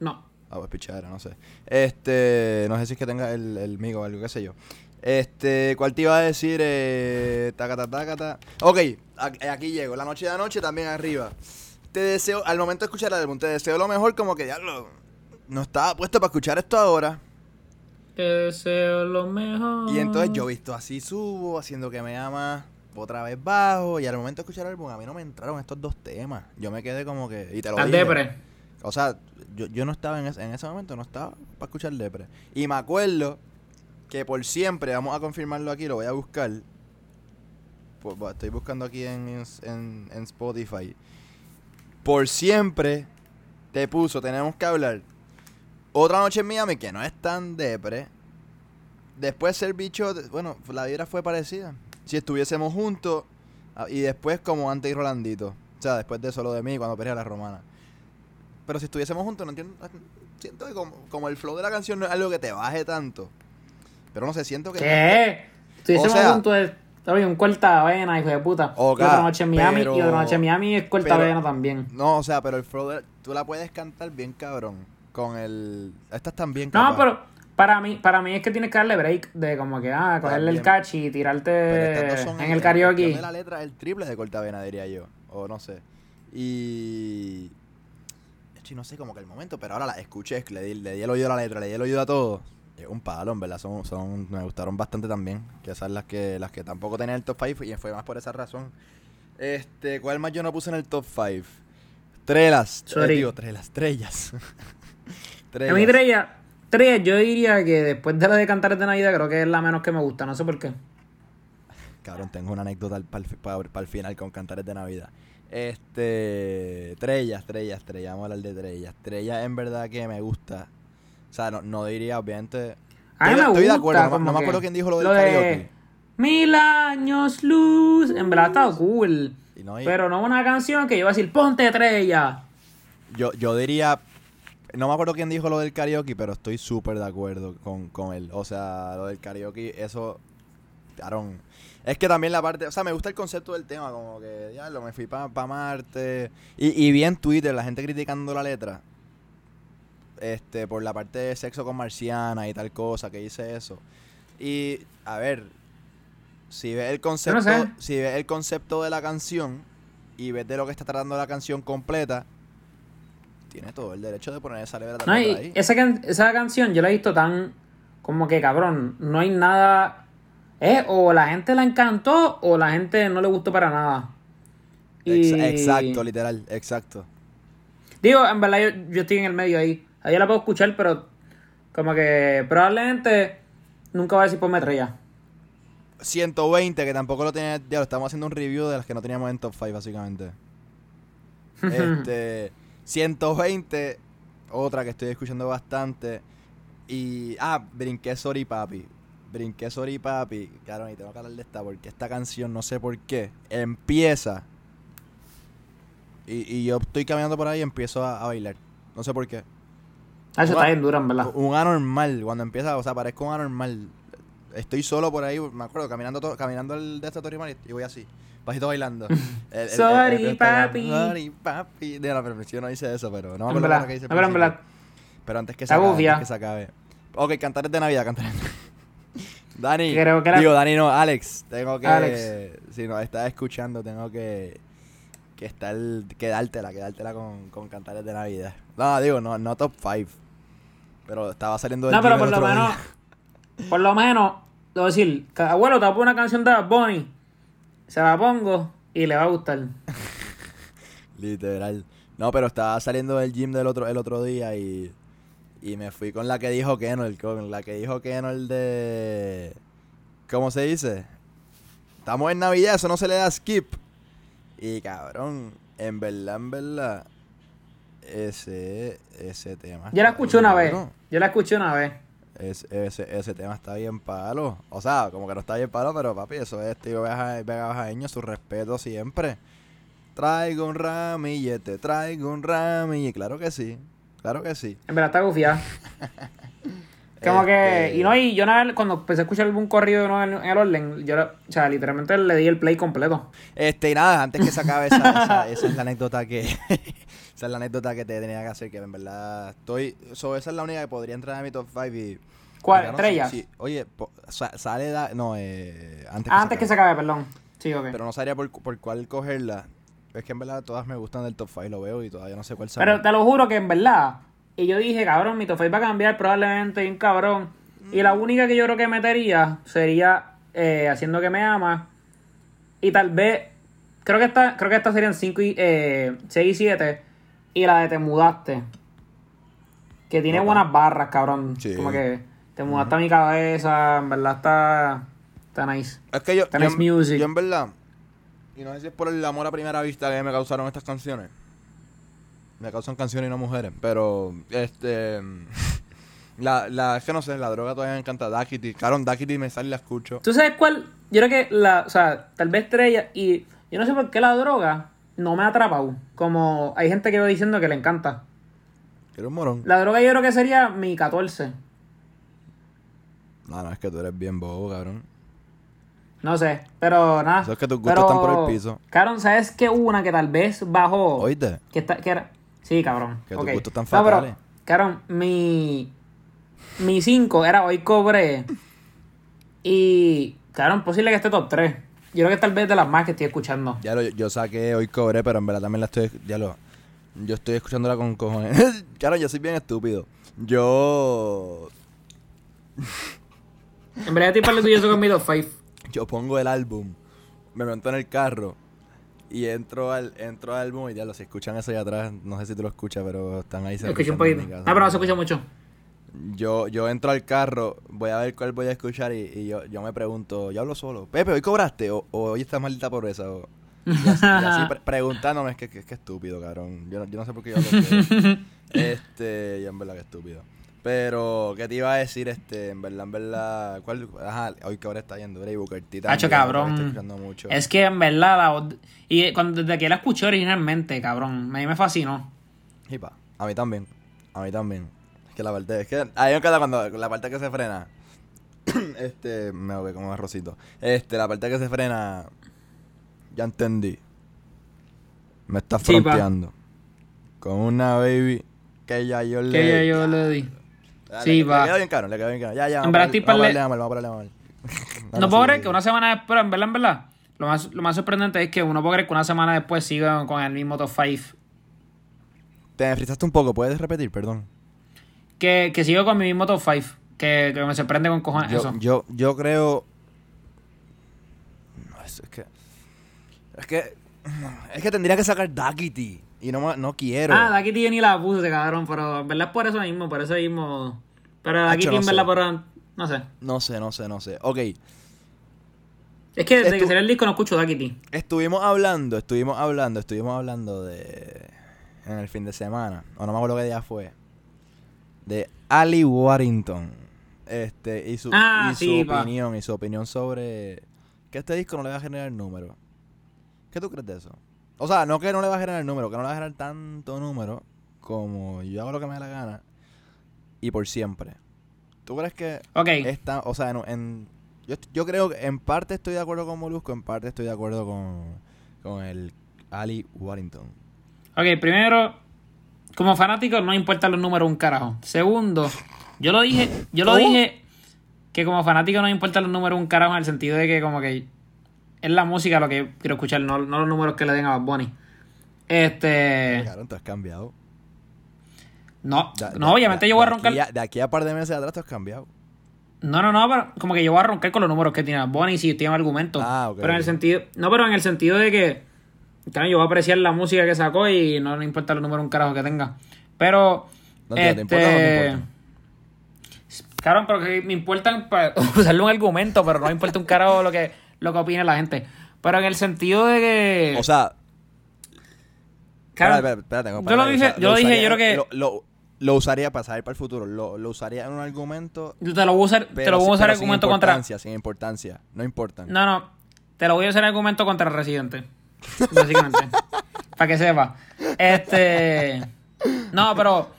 Speaker 2: No.
Speaker 1: Ah, pues pichadera, no sé. Este, no sé si es que tenga el, el migo o algo, qué sé yo. Este, ¿cuál te iba a decir? Eh, tacata, tacata. Ok, aquí, aquí llego. La noche de anoche también arriba. Te deseo, al momento de escuchar el álbum, te deseo lo mejor, como que diablo. No estaba puesto para escuchar esto ahora.
Speaker 2: Te deseo lo mejor.
Speaker 1: Y entonces yo visto así subo, haciendo que me ama, otra vez bajo. Y al momento de escuchar el álbum, a mí no me entraron estos dos temas. Yo me quedé como que. Y te lo dije.
Speaker 2: depre.
Speaker 1: O sea, yo, yo no estaba en ese, en ese momento, no estaba para escuchar Depre. Y me acuerdo que por siempre, vamos a confirmarlo aquí, lo voy a buscar. Pues, estoy buscando aquí en, en, en Spotify. Por siempre te puso, tenemos que hablar. Otra noche en Miami, que no es tan depre. Después ser bicho, bueno, la vida fue parecida. Si estuviésemos juntos. ah, Y después como antes y Rolandito. O sea, después de solo de mí, cuando peleé a la romana. Pero si estuviésemos juntos, no entiendo. Siento que como, como el flow de la canción no es algo que te baje tanto. Pero no sé, siento que.
Speaker 2: ¿Qué? Estuviésemos
Speaker 1: sea-
Speaker 2: juntos de ¿sabes? un cortavena, hijo de puta.
Speaker 1: Ok,
Speaker 2: y otra noche en Miami
Speaker 1: pero-
Speaker 2: y otra noche en Miami es cortavena
Speaker 1: pero-
Speaker 2: también.
Speaker 1: No, o sea, pero el flow de, tú la puedes cantar bien cabrón. Con el. Estas también
Speaker 2: No, pero para mí, para mí es que tienes que darle break de como que, ah, cogerle el catch y tirarte en el
Speaker 1: cuestión
Speaker 2: karaoke.
Speaker 1: la letra el triple de cortavena, diría yo. O no sé. Y. no sé, como que el momento, pero ahora la escuché, le di, le di el oído a la letra, le di el oído a todo. Es un palo, en verdad, son, son, me gustaron bastante también. Que esas las que, las que tampoco tenían el top 5 y fue más por esa razón. Este, ¿cuál más yo no puse en el top 5? Trelas, eh, digo, trelas, trellas.
Speaker 2: A mí Trella, Trella, yo diría que después de la de Cantares de Navidad, creo que es la menos que me gusta, no sé por qué.
Speaker 1: Cabrón, tengo una anécdota para el final con Cantares de Navidad. Este. Trellas, estrellas, estrellas. Vamos a hablar de Trellas. Trellas en verdad que me gusta. O sea, no, no diría, obviamente.
Speaker 2: A mí
Speaker 1: estoy,
Speaker 2: me
Speaker 1: estoy de
Speaker 2: gusta,
Speaker 1: acuerdo. No, me acuerdo quién dijo lo del
Speaker 2: lo de
Speaker 1: karaoke.
Speaker 2: Mil años luz. En verdad está cool.
Speaker 1: Y no, y-
Speaker 2: Pero no una canción que yo iba a decir, ponte Trella.
Speaker 1: yo, yo diría. No me acuerdo quién dijo lo del karaoke, pero estoy súper de acuerdo con, con él. O sea, lo del karaoke, eso. Cabrón. Es que también la parte. O sea, me gusta el concepto del tema. Como que, ya lo me fui para Marte. Y, y vi en Twitter la gente criticando la letra. Este, por la parte de sexo con marciana y tal cosa, que dice eso. Y, a ver. Si ves el concepto.
Speaker 2: sé.
Speaker 1: Si ves el concepto de la canción. Y ves de lo que está tratando la canción completa. Tiene todo el derecho de poner esa letra
Speaker 2: No,
Speaker 1: ahí.
Speaker 2: esa, can- esa canción yo la he visto tan como que cabrón, no hay nada. Es o la gente la encantó o la gente no le gustó para nada. Y-
Speaker 1: Exacto, literal, exacto.
Speaker 2: Digo, en verdad yo, yo estoy en el medio ahí. Ahí la puedo escuchar, pero como que probablemente nunca voy a decir por metralla.
Speaker 1: 120, que tampoco lo tenía. Ya lo estamos haciendo un review de las que no teníamos en top 5, básicamente. este. 120, otra que estoy escuchando bastante. Y. Ah, brinqué Sorry Papi. Brinqué Sorry Papi. Claro, y tengo que hablar de esta porque esta canción, no sé por qué, empieza. Y, y yo estoy caminando por ahí y empiezo a, a bailar. No sé por qué.
Speaker 2: Ah, Eso
Speaker 1: Una-
Speaker 2: está bien dura, verdad.
Speaker 1: Un anormal, cuando empieza, o sea, parezco un anormal. Estoy solo por ahí, me acuerdo, caminando to- caminando el de esta Torre y voy así, bajito bailando. El- el- el-
Speaker 2: Sorry,
Speaker 1: el-
Speaker 2: papi.
Speaker 1: Sorry, papi. De la perfección no dice eso, pero no me acuerdo hora que principio.
Speaker 2: verdad.
Speaker 1: Pero antes que se acabe, antes que se acabe. Ok, cantar de Navidad, cantar. Dani,
Speaker 2: Creo que
Speaker 1: digo, Dani no, Alex, tengo que,
Speaker 2: Alex.
Speaker 1: si nos estás escuchando, tengo que, que estar, que dártela, que dártela con, con cantares de Navidad. No, digo, no, no top 5, pero estaba saliendo del
Speaker 2: No, pero por lo menos, por lo menos, a decir, "Ca- abuelo, te voy a poner una canción de Bunny. Se la pongo y le va a gustar.
Speaker 1: Literal. No, pero estaba saliendo del gym del otro, el otro día y, y me fui con la que dijo Kenol, con la que dijo Kenol de... ¿Cómo se dice? Estamos en Navidad, eso no se le da skip. Y cabrón, en verdad, en verdad, ese, ese tema...
Speaker 2: Yo la escuché una vez. Yo la escuché una vez.
Speaker 1: Es- ese, ese tema está bien palo. O sea, como que no está bien palo, pero papi, eso es tío Vega Bajaeño, su respeto siempre. Traigo un ramillete, traigo un ramillete. Claro que sí, claro que sí.
Speaker 2: En verdad está gufiada. Como que,
Speaker 1: Este-
Speaker 2: y no, y yo una vez, cuando empecé a escuchar algún corrido en el orden, yo, o sea, literalmente le di el play completo.
Speaker 1: Este, y nada, antes que se acabe esa, esa, esa es la anécdota que. Esa es la anécdota que te tenía que hacer, que en verdad estoy. So, esa es la única que podría entrar en mi top 5 y.
Speaker 2: ¿Cuál? ¿Estrellas?
Speaker 1: sí, sí. Oye, po- sale da- No, eh. Antes que
Speaker 2: Ah, antes que se acabe, perdón. Sí, ok.
Speaker 1: Pero no sabría por, por cuál cogerla. Es que en verdad todas me gustan del top 5, lo veo y todavía no sé cuál sale.
Speaker 2: Pero te lo juro que en verdad. Y yo dije, cabrón, mi top five va a cambiar probablemente bien cabrón. Y la única que yo creo que metería sería eh, Haciendo que me ama. Y tal vez. Creo que esta, creo que estas serían 5 y eh, 6 y 7. Y la de Te mudaste. Que tiene buenas barras, cabrón.
Speaker 1: Sí.
Speaker 2: Como que te mudaste a mi cabeza. En verdad está. Está nice.
Speaker 1: Es que yo, en-
Speaker 2: music.
Speaker 1: yo en verdad, y no sé si es por el amor a primera vista que me causaron estas canciones. Me causan canciones y no mujeres, pero este la, la es que no sé, la droga todavía me encanta Dakity. Claro, Dakity me sale y la escucho.
Speaker 2: ¿Tú sabes cuál? Yo creo que la, o sea, tal vez estrella y yo no sé por qué la droga no me ha atrapado. Como hay gente que va diciendo que le encanta.
Speaker 1: Quiero un morón.
Speaker 2: La droga yo creo que sería mi 14.
Speaker 1: No, no, es que tú eres bien bobo, cabrón.
Speaker 2: No sé, pero nada.
Speaker 1: Eso es que tus gustos
Speaker 2: Pero,
Speaker 1: están por el piso.
Speaker 2: Cabrón, ¿sabes qué? Una que tal vez bajó.
Speaker 1: ¿Oíste?
Speaker 2: Que, está, que era... Sí, cabrón.
Speaker 1: Que tus
Speaker 2: ok.
Speaker 1: gustos están
Speaker 2: No, pero,
Speaker 1: fatales.
Speaker 2: cabrón, mi... Mi 5 era Hoy Cobré. Y, cabrón, posible que esté top 3. Yo creo que tal vez de las más que estoy escuchando.
Speaker 1: Ya lo, yo saqué hoy cobré, pero en verdad también la estoy. Ya lo. Yo estoy escuchándola con cojones. claro, yo soy bien estúpido. Yo.
Speaker 2: En verdad, tipo le tuyo eso con mi top 5.
Speaker 1: Yo pongo el álbum, me monto en el carro y entro al, entro al álbum y ya lo si escuchan eso ahí atrás, no sé si tú lo escuchas, pero están ahí
Speaker 2: Escuché un
Speaker 1: escuchando en
Speaker 2: poquito. Ah, pero no se escucha mucho.
Speaker 1: Yo, yo entro al carro, voy a ver cuál voy a escuchar y, y yo, yo me pregunto, yo hablo solo. Pepe, ¿hoy cobraste? ¿O, o hoy estás maldita pobreza? O, y así, y así pre- preguntándome, es que, que, que estúpido, cabrón. Yo, no- yo no sé por qué yo hablo. Este, y en verdad que estúpido. Pero, ¿qué te iba a decir? Este, en verdad, en verdad, ¿cuál? Ajá, hoy que ahora está yendo, Bray Booker
Speaker 2: Hacho, cabrón.
Speaker 1: Mucho.
Speaker 2: Es que en verdad, la voz- y cuando, desde que la escuché originalmente, cabrón, a mí me fascinó.
Speaker 1: Y pa, a mí también, a mí también. Que la parte, es que ahí me encanta cuando la parte que se frena. este, me ahogué como arrocito. Este, la parte que se frena. Ya entendí. Me
Speaker 2: Sí, pa.
Speaker 1: fronteando. Con una baby que ya yo le.
Speaker 2: Que ya yo le di.
Speaker 1: Ah,
Speaker 2: sí,
Speaker 1: le,
Speaker 2: pa.
Speaker 1: Le quedó bien caro, le quedó bien caro. Ya, ya.
Speaker 2: En verdad, estoy
Speaker 1: pararle-
Speaker 2: parle-
Speaker 1: vamos a pararle mal, vamos a pararle mal.
Speaker 2: No puedo creer que una semana después, en verdad, en verdad, lo más, lo más sorprendente es que uno puede creer que una semana después sigan con el mismo top 5.
Speaker 1: Te frizaste un poco, ¿puedes repetir? Perdón.
Speaker 2: Que, que sigo con mi mismo top 5. Que, que me sorprende con cojones
Speaker 1: Yo,
Speaker 2: eso.
Speaker 1: yo, yo creo. No, es, que. Es que. Es que tendría que sacar Duckity. Y no, no quiero.
Speaker 2: Ah, Ducky T yo ni la puse, cabrón. Pero en verdad es por eso mismo, por eso mismo. Pero
Speaker 1: no
Speaker 2: en verdad por. No sé.
Speaker 1: No sé, no sé, no sé. Ok.
Speaker 2: Es que desde
Speaker 1: Estu-
Speaker 2: que salió el disco no escucho Ducky T.
Speaker 1: Estuvimos hablando, estuvimos hablando, estuvimos hablando de. En el fin de semana. O no me acuerdo qué día fue. De Ali Warrington. Este. Y su,
Speaker 2: Ah,
Speaker 1: y
Speaker 2: sí,
Speaker 1: su
Speaker 2: pa.
Speaker 1: opinión. Y su opinión sobre. Que este disco no le va a generar número. ¿Qué tú crees de eso? O sea, no que no le va a generar número, que no le va a generar tanto número como yo hago lo que me da la gana y por siempre. ¿Tú crees que
Speaker 2: Ok.
Speaker 1: esta, o sea, en, en- yo, yo creo que en parte estoy de acuerdo con Molusco, en parte estoy de acuerdo con, con el Ali Warrington.
Speaker 2: Ok, primero, como fanático no importan los números un carajo. Segundo, yo lo dije, yo lo
Speaker 1: ¿Cómo?
Speaker 2: dije que como fanático no importan los números un carajo en el sentido de que como que es la música lo que quiero escuchar, no, no los números que le den a Bad Bunny. Este,
Speaker 1: Claro, tú has cambiado.
Speaker 2: no,
Speaker 1: Da-
Speaker 2: no,
Speaker 1: de-
Speaker 2: obviamente
Speaker 1: de-
Speaker 2: yo voy a roncar.
Speaker 1: a- de aquí a par de meses atrás tú has cambiado.
Speaker 2: No, no, no, pero como que yo voy a roncar con los números que tiene Bad Bunny si tiene argumento.
Speaker 1: Ah, ok,
Speaker 2: pero en el sentido, no, pero en el sentido de que, claro, yo voy a apreciar la música que sacó y no le importa los números un carajo que tenga. Pero,
Speaker 1: No, tío, ¿te importa o no te importa?
Speaker 2: Claro, pero que me importan para usarle un argumento, pero no me importa un carajo lo que, lo que opine la gente. Pero en el sentido de que.
Speaker 1: O sea,
Speaker 2: claro,
Speaker 1: espérate, espérate, espérate,
Speaker 2: yo lo dije,
Speaker 1: o sea,
Speaker 2: yo lo dije,
Speaker 1: usaría-
Speaker 2: yo creo que.
Speaker 1: Lo, lo- lo usaría para saber para el futuro. Lo, lo usaría en un argumento.
Speaker 2: yo te lo voy a usar, te
Speaker 1: pero
Speaker 2: lo voy a
Speaker 1: sin-
Speaker 2: usar
Speaker 1: pero sin
Speaker 2: argumento contra.
Speaker 1: importancia, Sin importancia, no importan.
Speaker 2: No, no. Te lo voy a usar argumento contra Residente. Básicamente. para que sepa. Este. No, pero.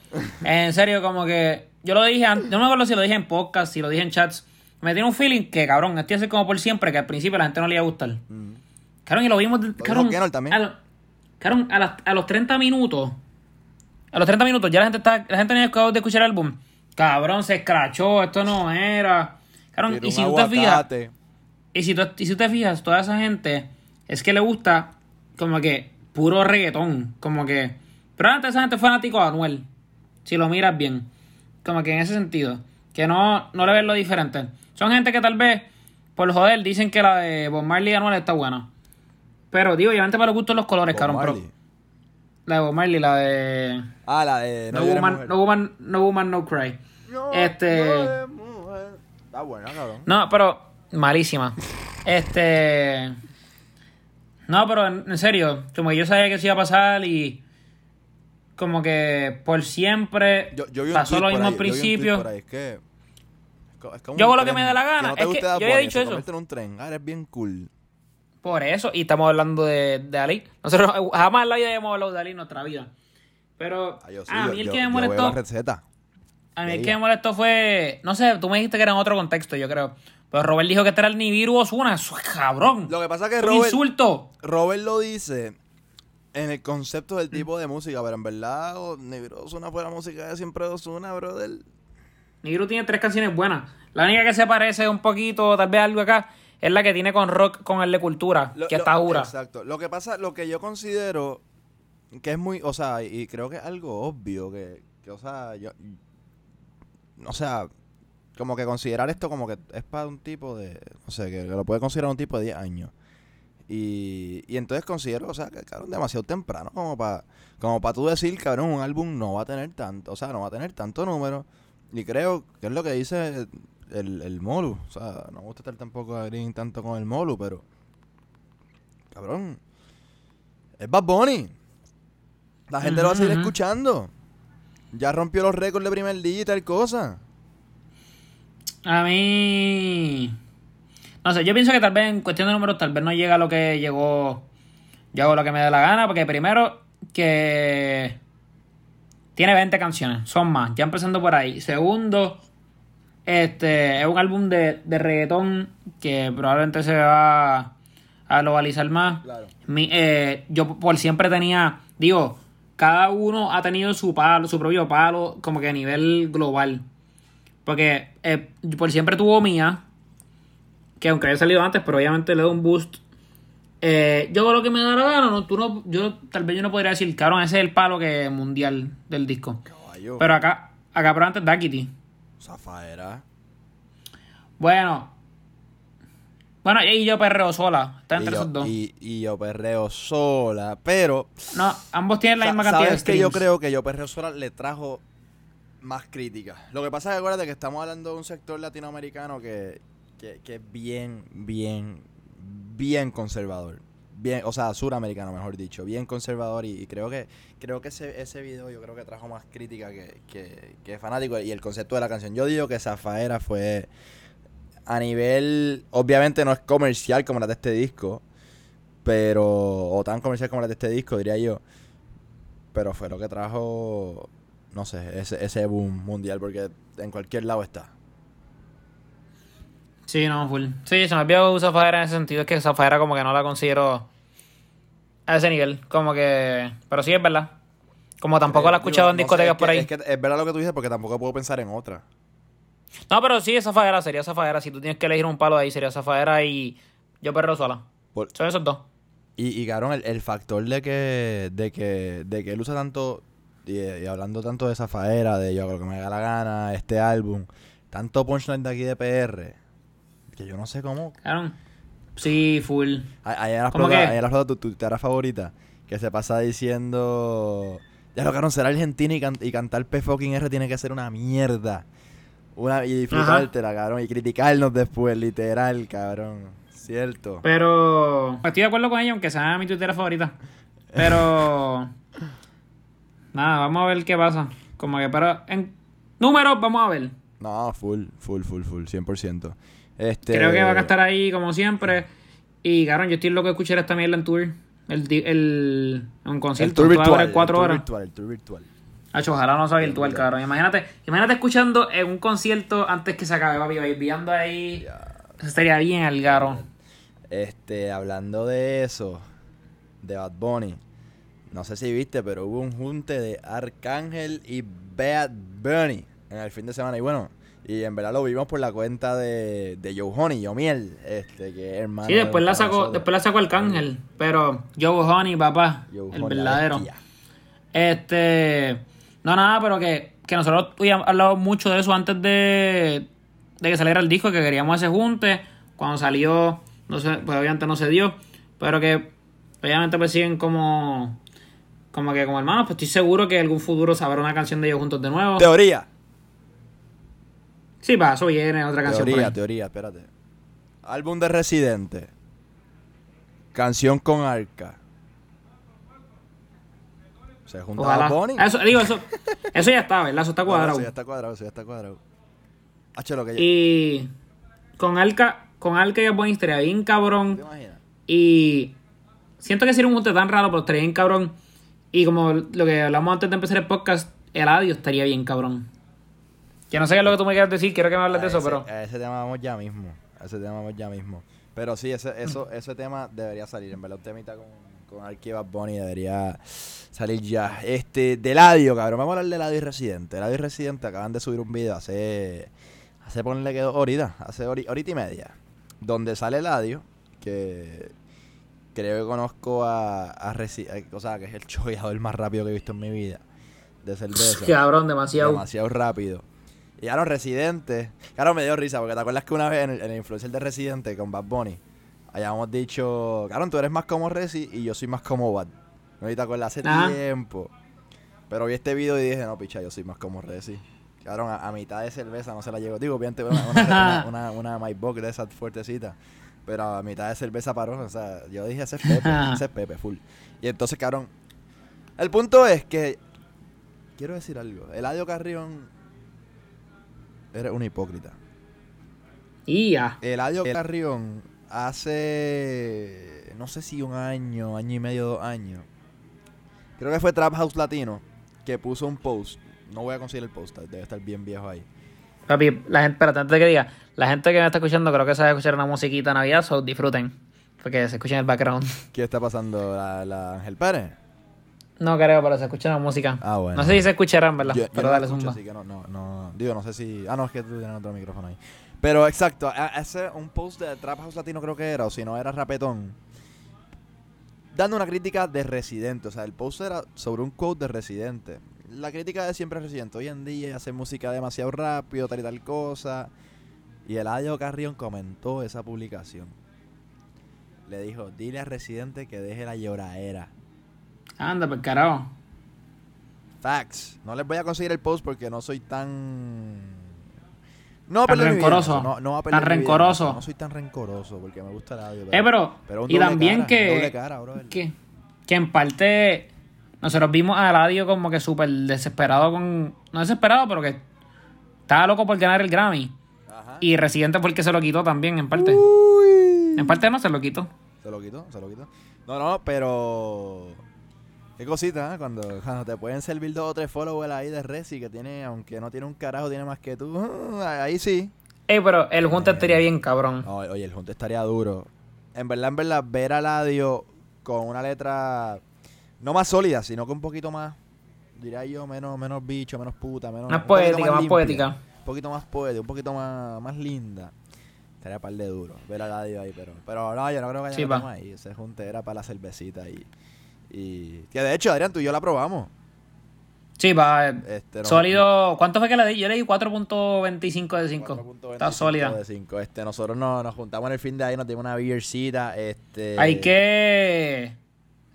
Speaker 2: En serio, como que. Yo lo dije antes. Yo no me acuerdo si lo dije en podcast, si lo dije en chats. Me tiene un feeling que, cabrón, estoy así como por siempre, que al principio a la gente no le iba a gustar.
Speaker 1: Mm.
Speaker 2: Cabrón, y lo vimos.
Speaker 1: dijo
Speaker 2: Cabrón,
Speaker 1: Kenol también.
Speaker 2: A, lo- cabrón, a, las- a los 30 minutos. A los 30 minutos ya la gente está, la gente no acabado de escuchar el álbum. Cabrón, se escrachó, esto no era. Cabrón,
Speaker 1: Quiero
Speaker 2: y si tú te fijas, y si, tú, y si te fijas, toda esa gente es que le gusta como que puro reggaetón. Como que. Pero antes esa gente fue fanático de Anuel. Si lo miras bien. Como que en ese sentido. Que no, no le ves lo diferente. Son gente que tal vez, por joder, dicen que la de Bob Marley y Anuel está buena. Pero, digo, obviamente para los gustos los colores,
Speaker 1: Bob
Speaker 2: cabrón. Pero la de Bob Marley, la de.
Speaker 1: Ah, la de.
Speaker 2: No,
Speaker 1: llores,
Speaker 2: woman,
Speaker 1: mujer.
Speaker 2: no, woman, no Woman, No Cry.
Speaker 1: No
Speaker 2: este.
Speaker 1: Está buena, cabrón.
Speaker 2: No, pero malísima. Este. No, pero en, serio, como que yo sabía que eso iba a pasar y. Como que por siempre
Speaker 1: Yo, yo
Speaker 2: pasó lo mismo al
Speaker 1: yo
Speaker 2: principio.
Speaker 1: ahí, es que- es como
Speaker 2: Yo hago lo que me dé la gana.
Speaker 1: no
Speaker 2: Es que yo había dicho eso.
Speaker 1: en un tren. Ah, eres bien cool.
Speaker 2: Por eso, y estamos hablando de, de Ali. Nosotros jamás en la vida habíamos hablado de Ali en nuestra vida. Pero
Speaker 1: Ah, yo sí,
Speaker 2: a
Speaker 1: yo-
Speaker 2: mí el
Speaker 1: yo-
Speaker 2: que me
Speaker 1: yo
Speaker 2: molestó. A mí el que me molestó fue. No sé, tú me dijiste que era en otro contexto, yo creo. Pero Robert dijo que este era el Nibiru Osuna. Eso es cabrón.
Speaker 1: Lo que pasa es que Robert,
Speaker 2: insulto.
Speaker 1: Robert lo dice en el concepto del tipo de música, pero en verdad oh, Negro Ozuna fue la música de siempre de Ozuna, brother.
Speaker 2: Nibiru tiene tres canciones buenas. La única que se parece un poquito, tal vez algo acá, es la que tiene con rock con el de cultura,
Speaker 1: Lo-
Speaker 2: que
Speaker 1: lo-
Speaker 2: está dura.
Speaker 1: Exacto. Lo que pasa, lo que yo considero, que es muy, o sea, y creo que es algo obvio que, que o sea, yo, o sea, como que considerar esto como que es para un tipo de, no sé, que, que lo puede considerar un tipo de 10 años. Y, y entonces considero, o sea, que cabrón, demasiado temprano como para como para tú decir, cabrón, un álbum no va a tener tanto, o sea, no va a tener tanto número. Y creo que es lo que dice el, el Molu. O sea, no me gusta estar tampoco a Green tanto con el Molu, pero. Cabrón. Es Bad Bunny. La gente lo va a seguir escuchando. Ya rompió los récords de primer día y tal cosa.
Speaker 2: A mí. No sé, yo pienso que tal vez en cuestión de números, tal vez no llega a lo que llegó. Yo hago lo que me dé la gana, porque primero, que. Tiene 20 canciones, son más, ya empezando por ahí. Segundo, este es un álbum de, de reggaetón que probablemente se va a globalizar más.
Speaker 1: Claro.
Speaker 2: Mi- eh, yo por siempre tenía, digo, cada uno ha tenido su palo, su propio palo, como que a nivel global. Porque eh, por siempre tuvo Mía, que aunque haya salido antes, pero obviamente le da un boost. Eh, yo lo que me da la gana, no, tú no, yo tal vez yo no podría decir, cabrón, ese es el palo que mundial del disco.
Speaker 1: Caballo.
Speaker 2: Pero acá, acá pero antes Daquiti.
Speaker 1: Zafaera.
Speaker 2: Bueno. Bueno, y yo perreo sola. Está
Speaker 1: Y
Speaker 2: entre
Speaker 1: yo,
Speaker 2: esos dos.
Speaker 1: y, y yo perreo sola. Pero.
Speaker 2: No, ambos tienen la misma cantidad de
Speaker 1: ¿Sabes que yo
Speaker 2: streams.
Speaker 1: creo que yo perreo sola le trajo más crítica? Lo que pasa es que acuérdate que estamos hablando de un sector latinoamericano que, que, es bien, bien, bien conservador. Bien, o sea, suramericano, mejor dicho, bien conservador y, y creo que creo que ese, ese video yo creo que trajo más crítica que, que, que fanático y el concepto de la canción. Yo digo que Zafaera fue a nivel, obviamente no es comercial como la de este disco, pero, o tan comercial como la de este disco, diría yo, pero fue lo que trajo, no sé, ese, ese boom mundial, porque en cualquier lado está.
Speaker 2: Sí, no, full. Sí, se me olvidó Zafaera en ese sentido. Es que Zafaera como que no la considero a ese nivel. Como que... Pero sí, es verdad. Como tampoco la he
Speaker 1: Digo,
Speaker 2: escuchado en
Speaker 1: no sé,
Speaker 2: discotecas por
Speaker 1: que-
Speaker 2: ahí.
Speaker 1: Es que es verdad lo que tú dices, porque tampoco puedo pensar en otra.
Speaker 2: No, pero sí, Zafaera sería Zafaera. Si tú tienes que elegir un palo de ahí, sería Zafaera y yo perro sola.
Speaker 1: Por-
Speaker 2: Son esos dos.
Speaker 1: Y, y cabrón, el, el factor de que, de que, de que él usa tanto, y, y hablando tanto de Zafaera, de yo creo que me da la gana, este álbum, tanto punchline de aquí de PR, que yo no sé cómo.
Speaker 2: Claro. Sí, full.
Speaker 1: Ahí has explotado tu tu favorita, que se pasa diciendo, ya lo cabrón, ser argentino y, can- y cantar P fucking R tiene que ser una mierda. Una, y disfrutártela, cabrón, y criticarnos después, literal, cabrón. Cierto.
Speaker 2: Pero estoy de acuerdo con ella, aunque sea mi tuitera favorita. Pero nada, vamos a ver qué pasa. Como que pero en números vamos a ver.
Speaker 1: No, full, full, full, full, 100%. Este,
Speaker 2: Creo que va a estar ahí como siempre. Y cabrón, yo estoy loco de escuchar esta mierda en tour. El, el un
Speaker 1: el
Speaker 2: concierto
Speaker 1: tour virtual,
Speaker 2: cuatro
Speaker 1: el tour
Speaker 2: horas.
Speaker 1: virtual, el tour virtual.
Speaker 2: Hacho, ojalá no sea virtual, cabrón. Imagínate, imagínate escuchando en un concierto antes que se acabe, papi, viendo ahí. Eso estaría bien al garo.
Speaker 1: Este, hablando de eso, de Bad Bunny, no sé si viste, pero hubo un junte de Arcángel y Bad Bunny en el fin de semana. Y bueno, y en verdad lo vimos por la cuenta de, de Joe Honey, Yo Miel, este, que es hermano.
Speaker 2: Sí, después
Speaker 1: de
Speaker 2: la sacó, después la sacó Arcángel. Pero Joe Honey, papá,
Speaker 1: Joe
Speaker 2: el
Speaker 1: Honey,
Speaker 2: verdadero. Este. No, nada, pero que, que nosotros habíamos hablado mucho de eso antes de, de que saliera el disco, que queríamos ese junte. Cuando salió, no sé, pues obviamente no se dio. Pero que obviamente pues siguen como. Como que como hermanos, pues estoy seguro que en algún futuro sabrá una canción de ellos juntos de nuevo.
Speaker 1: Teoría.
Speaker 2: Sí, pa, eso viene otra canción. por
Speaker 1: Teoría,
Speaker 2: ahí.
Speaker 1: teoría, espérate. Álbum de Residente. Canción con Arca. Se junta Bunny.
Speaker 2: Eso, digo, eso, eso ya está, ¿verdad? Eso está cuadrado.
Speaker 1: Eso ya está cuadrado, eso ya está cuadrado. Hacho, lo que
Speaker 2: Y con Alca, con Alca y Buen estaría bien cabrón.
Speaker 1: ¿Te imaginas?
Speaker 2: Y siento que sería un junte tan raro, pero estaría bien cabrón. Y como lo que hablamos antes de empezar el podcast, el adiós estaría bien cabrón. Que no sé qué es lo que tú me quieras decir, quiero que me hables de eso, pero.
Speaker 1: a ese tema vamos ya mismo. A ese tema vamos ya mismo. Pero sí, ese, eso, ese tema debería salir. En verdad, un temita con, con Bad Bunny debería salir ya. Este, de Ladio, cabrón. Vamos a hablar de Ladio y Residente. Ladio y Residente acaban de subir un video hace. Hace ponerle que dos horitas. Hace hori- horita y media. Donde sale Ladio. Que. Creo que conozco a, a Resi- eh, o sea, que es el choveador más rápido que he visto en mi vida de cerveza.
Speaker 2: Cabrón, demasiado.
Speaker 1: demasiado rápido. Y claro, Residente. Claro, me dio risa, porque te acuerdas que una vez en el, en el influencer de Residente con Bad Bunny, habíamos dicho, claro, tú eres más como Resi y yo soy más como Bad. No te acuerdas hace
Speaker 2: Ajá.
Speaker 1: tiempo. Pero vi este video y dije, no, picha, yo soy más como Resi. Claro, a, a mitad de cerveza no se la llevo. Digo, obviamente una, una, una, una, una My Box de esas fuertecitas. Pero a mitad de cerveza paró. O sea, yo dije, ese es Pepe, ese es Pepe, full. Y entonces, cabrón, el punto es que quiero decir algo. Eladio Carrión eres un hipócrita.
Speaker 2: Ya.
Speaker 1: Eladio Carrión hace no sé si un año, año y medio, dos años. Creo que fue Trap House Latino que puso un post. No voy a conseguir el post, debe estar bien viejo ahí.
Speaker 2: Papi, la gente, espérate, antes de que diga, la gente que me está escuchando creo que sabe escuchar una musiquita de Navidad, so disfruten. Porque se escucha en el background.
Speaker 1: ¿Qué está pasando? ¿La, la Ángel Pérez?
Speaker 2: No creo, pero se escucha la música.
Speaker 1: Ah, bueno.
Speaker 2: No sé si se escucharán, ¿verdad?
Speaker 1: Yo, yo
Speaker 2: pero
Speaker 1: no
Speaker 2: dale,
Speaker 1: escucho, así que no, no, no. Digo, no sé si. Ah, no, es que tú tienes otro micrófono ahí. Pero exacto, ese un post de Trap House Latino creo que era, o si no era Rapetón. Dando una crítica de Residente. O sea, el post era sobre un quote de Residente. La crítica de siempre es Residente. Hoy en día hace música demasiado rápido, tal y tal cosa. Y el Adio Carrión comentó esa publicación. Le dijo, dile a Residente que deje la lloradera.
Speaker 2: Anda, pues carajo.
Speaker 1: Facts. No les voy a conseguir el post porque no soy tan. No a
Speaker 2: Tan rencoroso.
Speaker 1: No, no va a
Speaker 2: Tan rencoroso.
Speaker 1: No soy tan rencoroso porque me gusta el audio.
Speaker 2: Eh, pero,
Speaker 1: pero un
Speaker 2: y
Speaker 1: doble
Speaker 2: también
Speaker 1: cara,
Speaker 2: que,
Speaker 1: doble cara,
Speaker 2: que, que en parte nosotros vimos a Eladio como que súper desesperado con, no desesperado, pero que estaba loco por ganar el Grammy.
Speaker 1: Ajá.
Speaker 2: Y Residente fue el que se lo quitó también, en parte.
Speaker 1: Uy.
Speaker 2: En parte no se lo quitó.
Speaker 1: Se lo quitó, se lo quitó. No, no, pero. Qué cosita, ¿eh? Cuando, cuando te pueden servir dos o tres followers ahí de Resi que tiene, aunque no tiene un carajo, tiene más que tú. ah, Ahí sí.
Speaker 2: Eh, pero el junte estaría bien cabrón.
Speaker 1: No, oye, el junto estaría duro. En verdad, en verdad, ver a Ladio con una letra no más sólida, sino que un poquito más, diría yo, menos, menos bicho, menos puta, menos.
Speaker 2: Más poética, más poética.
Speaker 1: Un poquito más poética, un poquito más, más linda. Estaría par de duro ver a Ladio ahí, pero. Pero no, yo no creo que haya
Speaker 2: Sí,
Speaker 1: nada ahí. Ese junte era para la cervecita y. Y. Que de hecho, Adrián, tú y yo la probamos.
Speaker 2: Sí, va.
Speaker 1: Este, no-
Speaker 2: sólido. ¿Cuánto fue que le di? Yo le di 4.25 de 5.
Speaker 1: 4.25
Speaker 2: Está sólida.
Speaker 1: de 5. Este, nosotros nos, nos juntamos en el fin de ahí, nos dimos una beercita. Este,
Speaker 2: Hay que.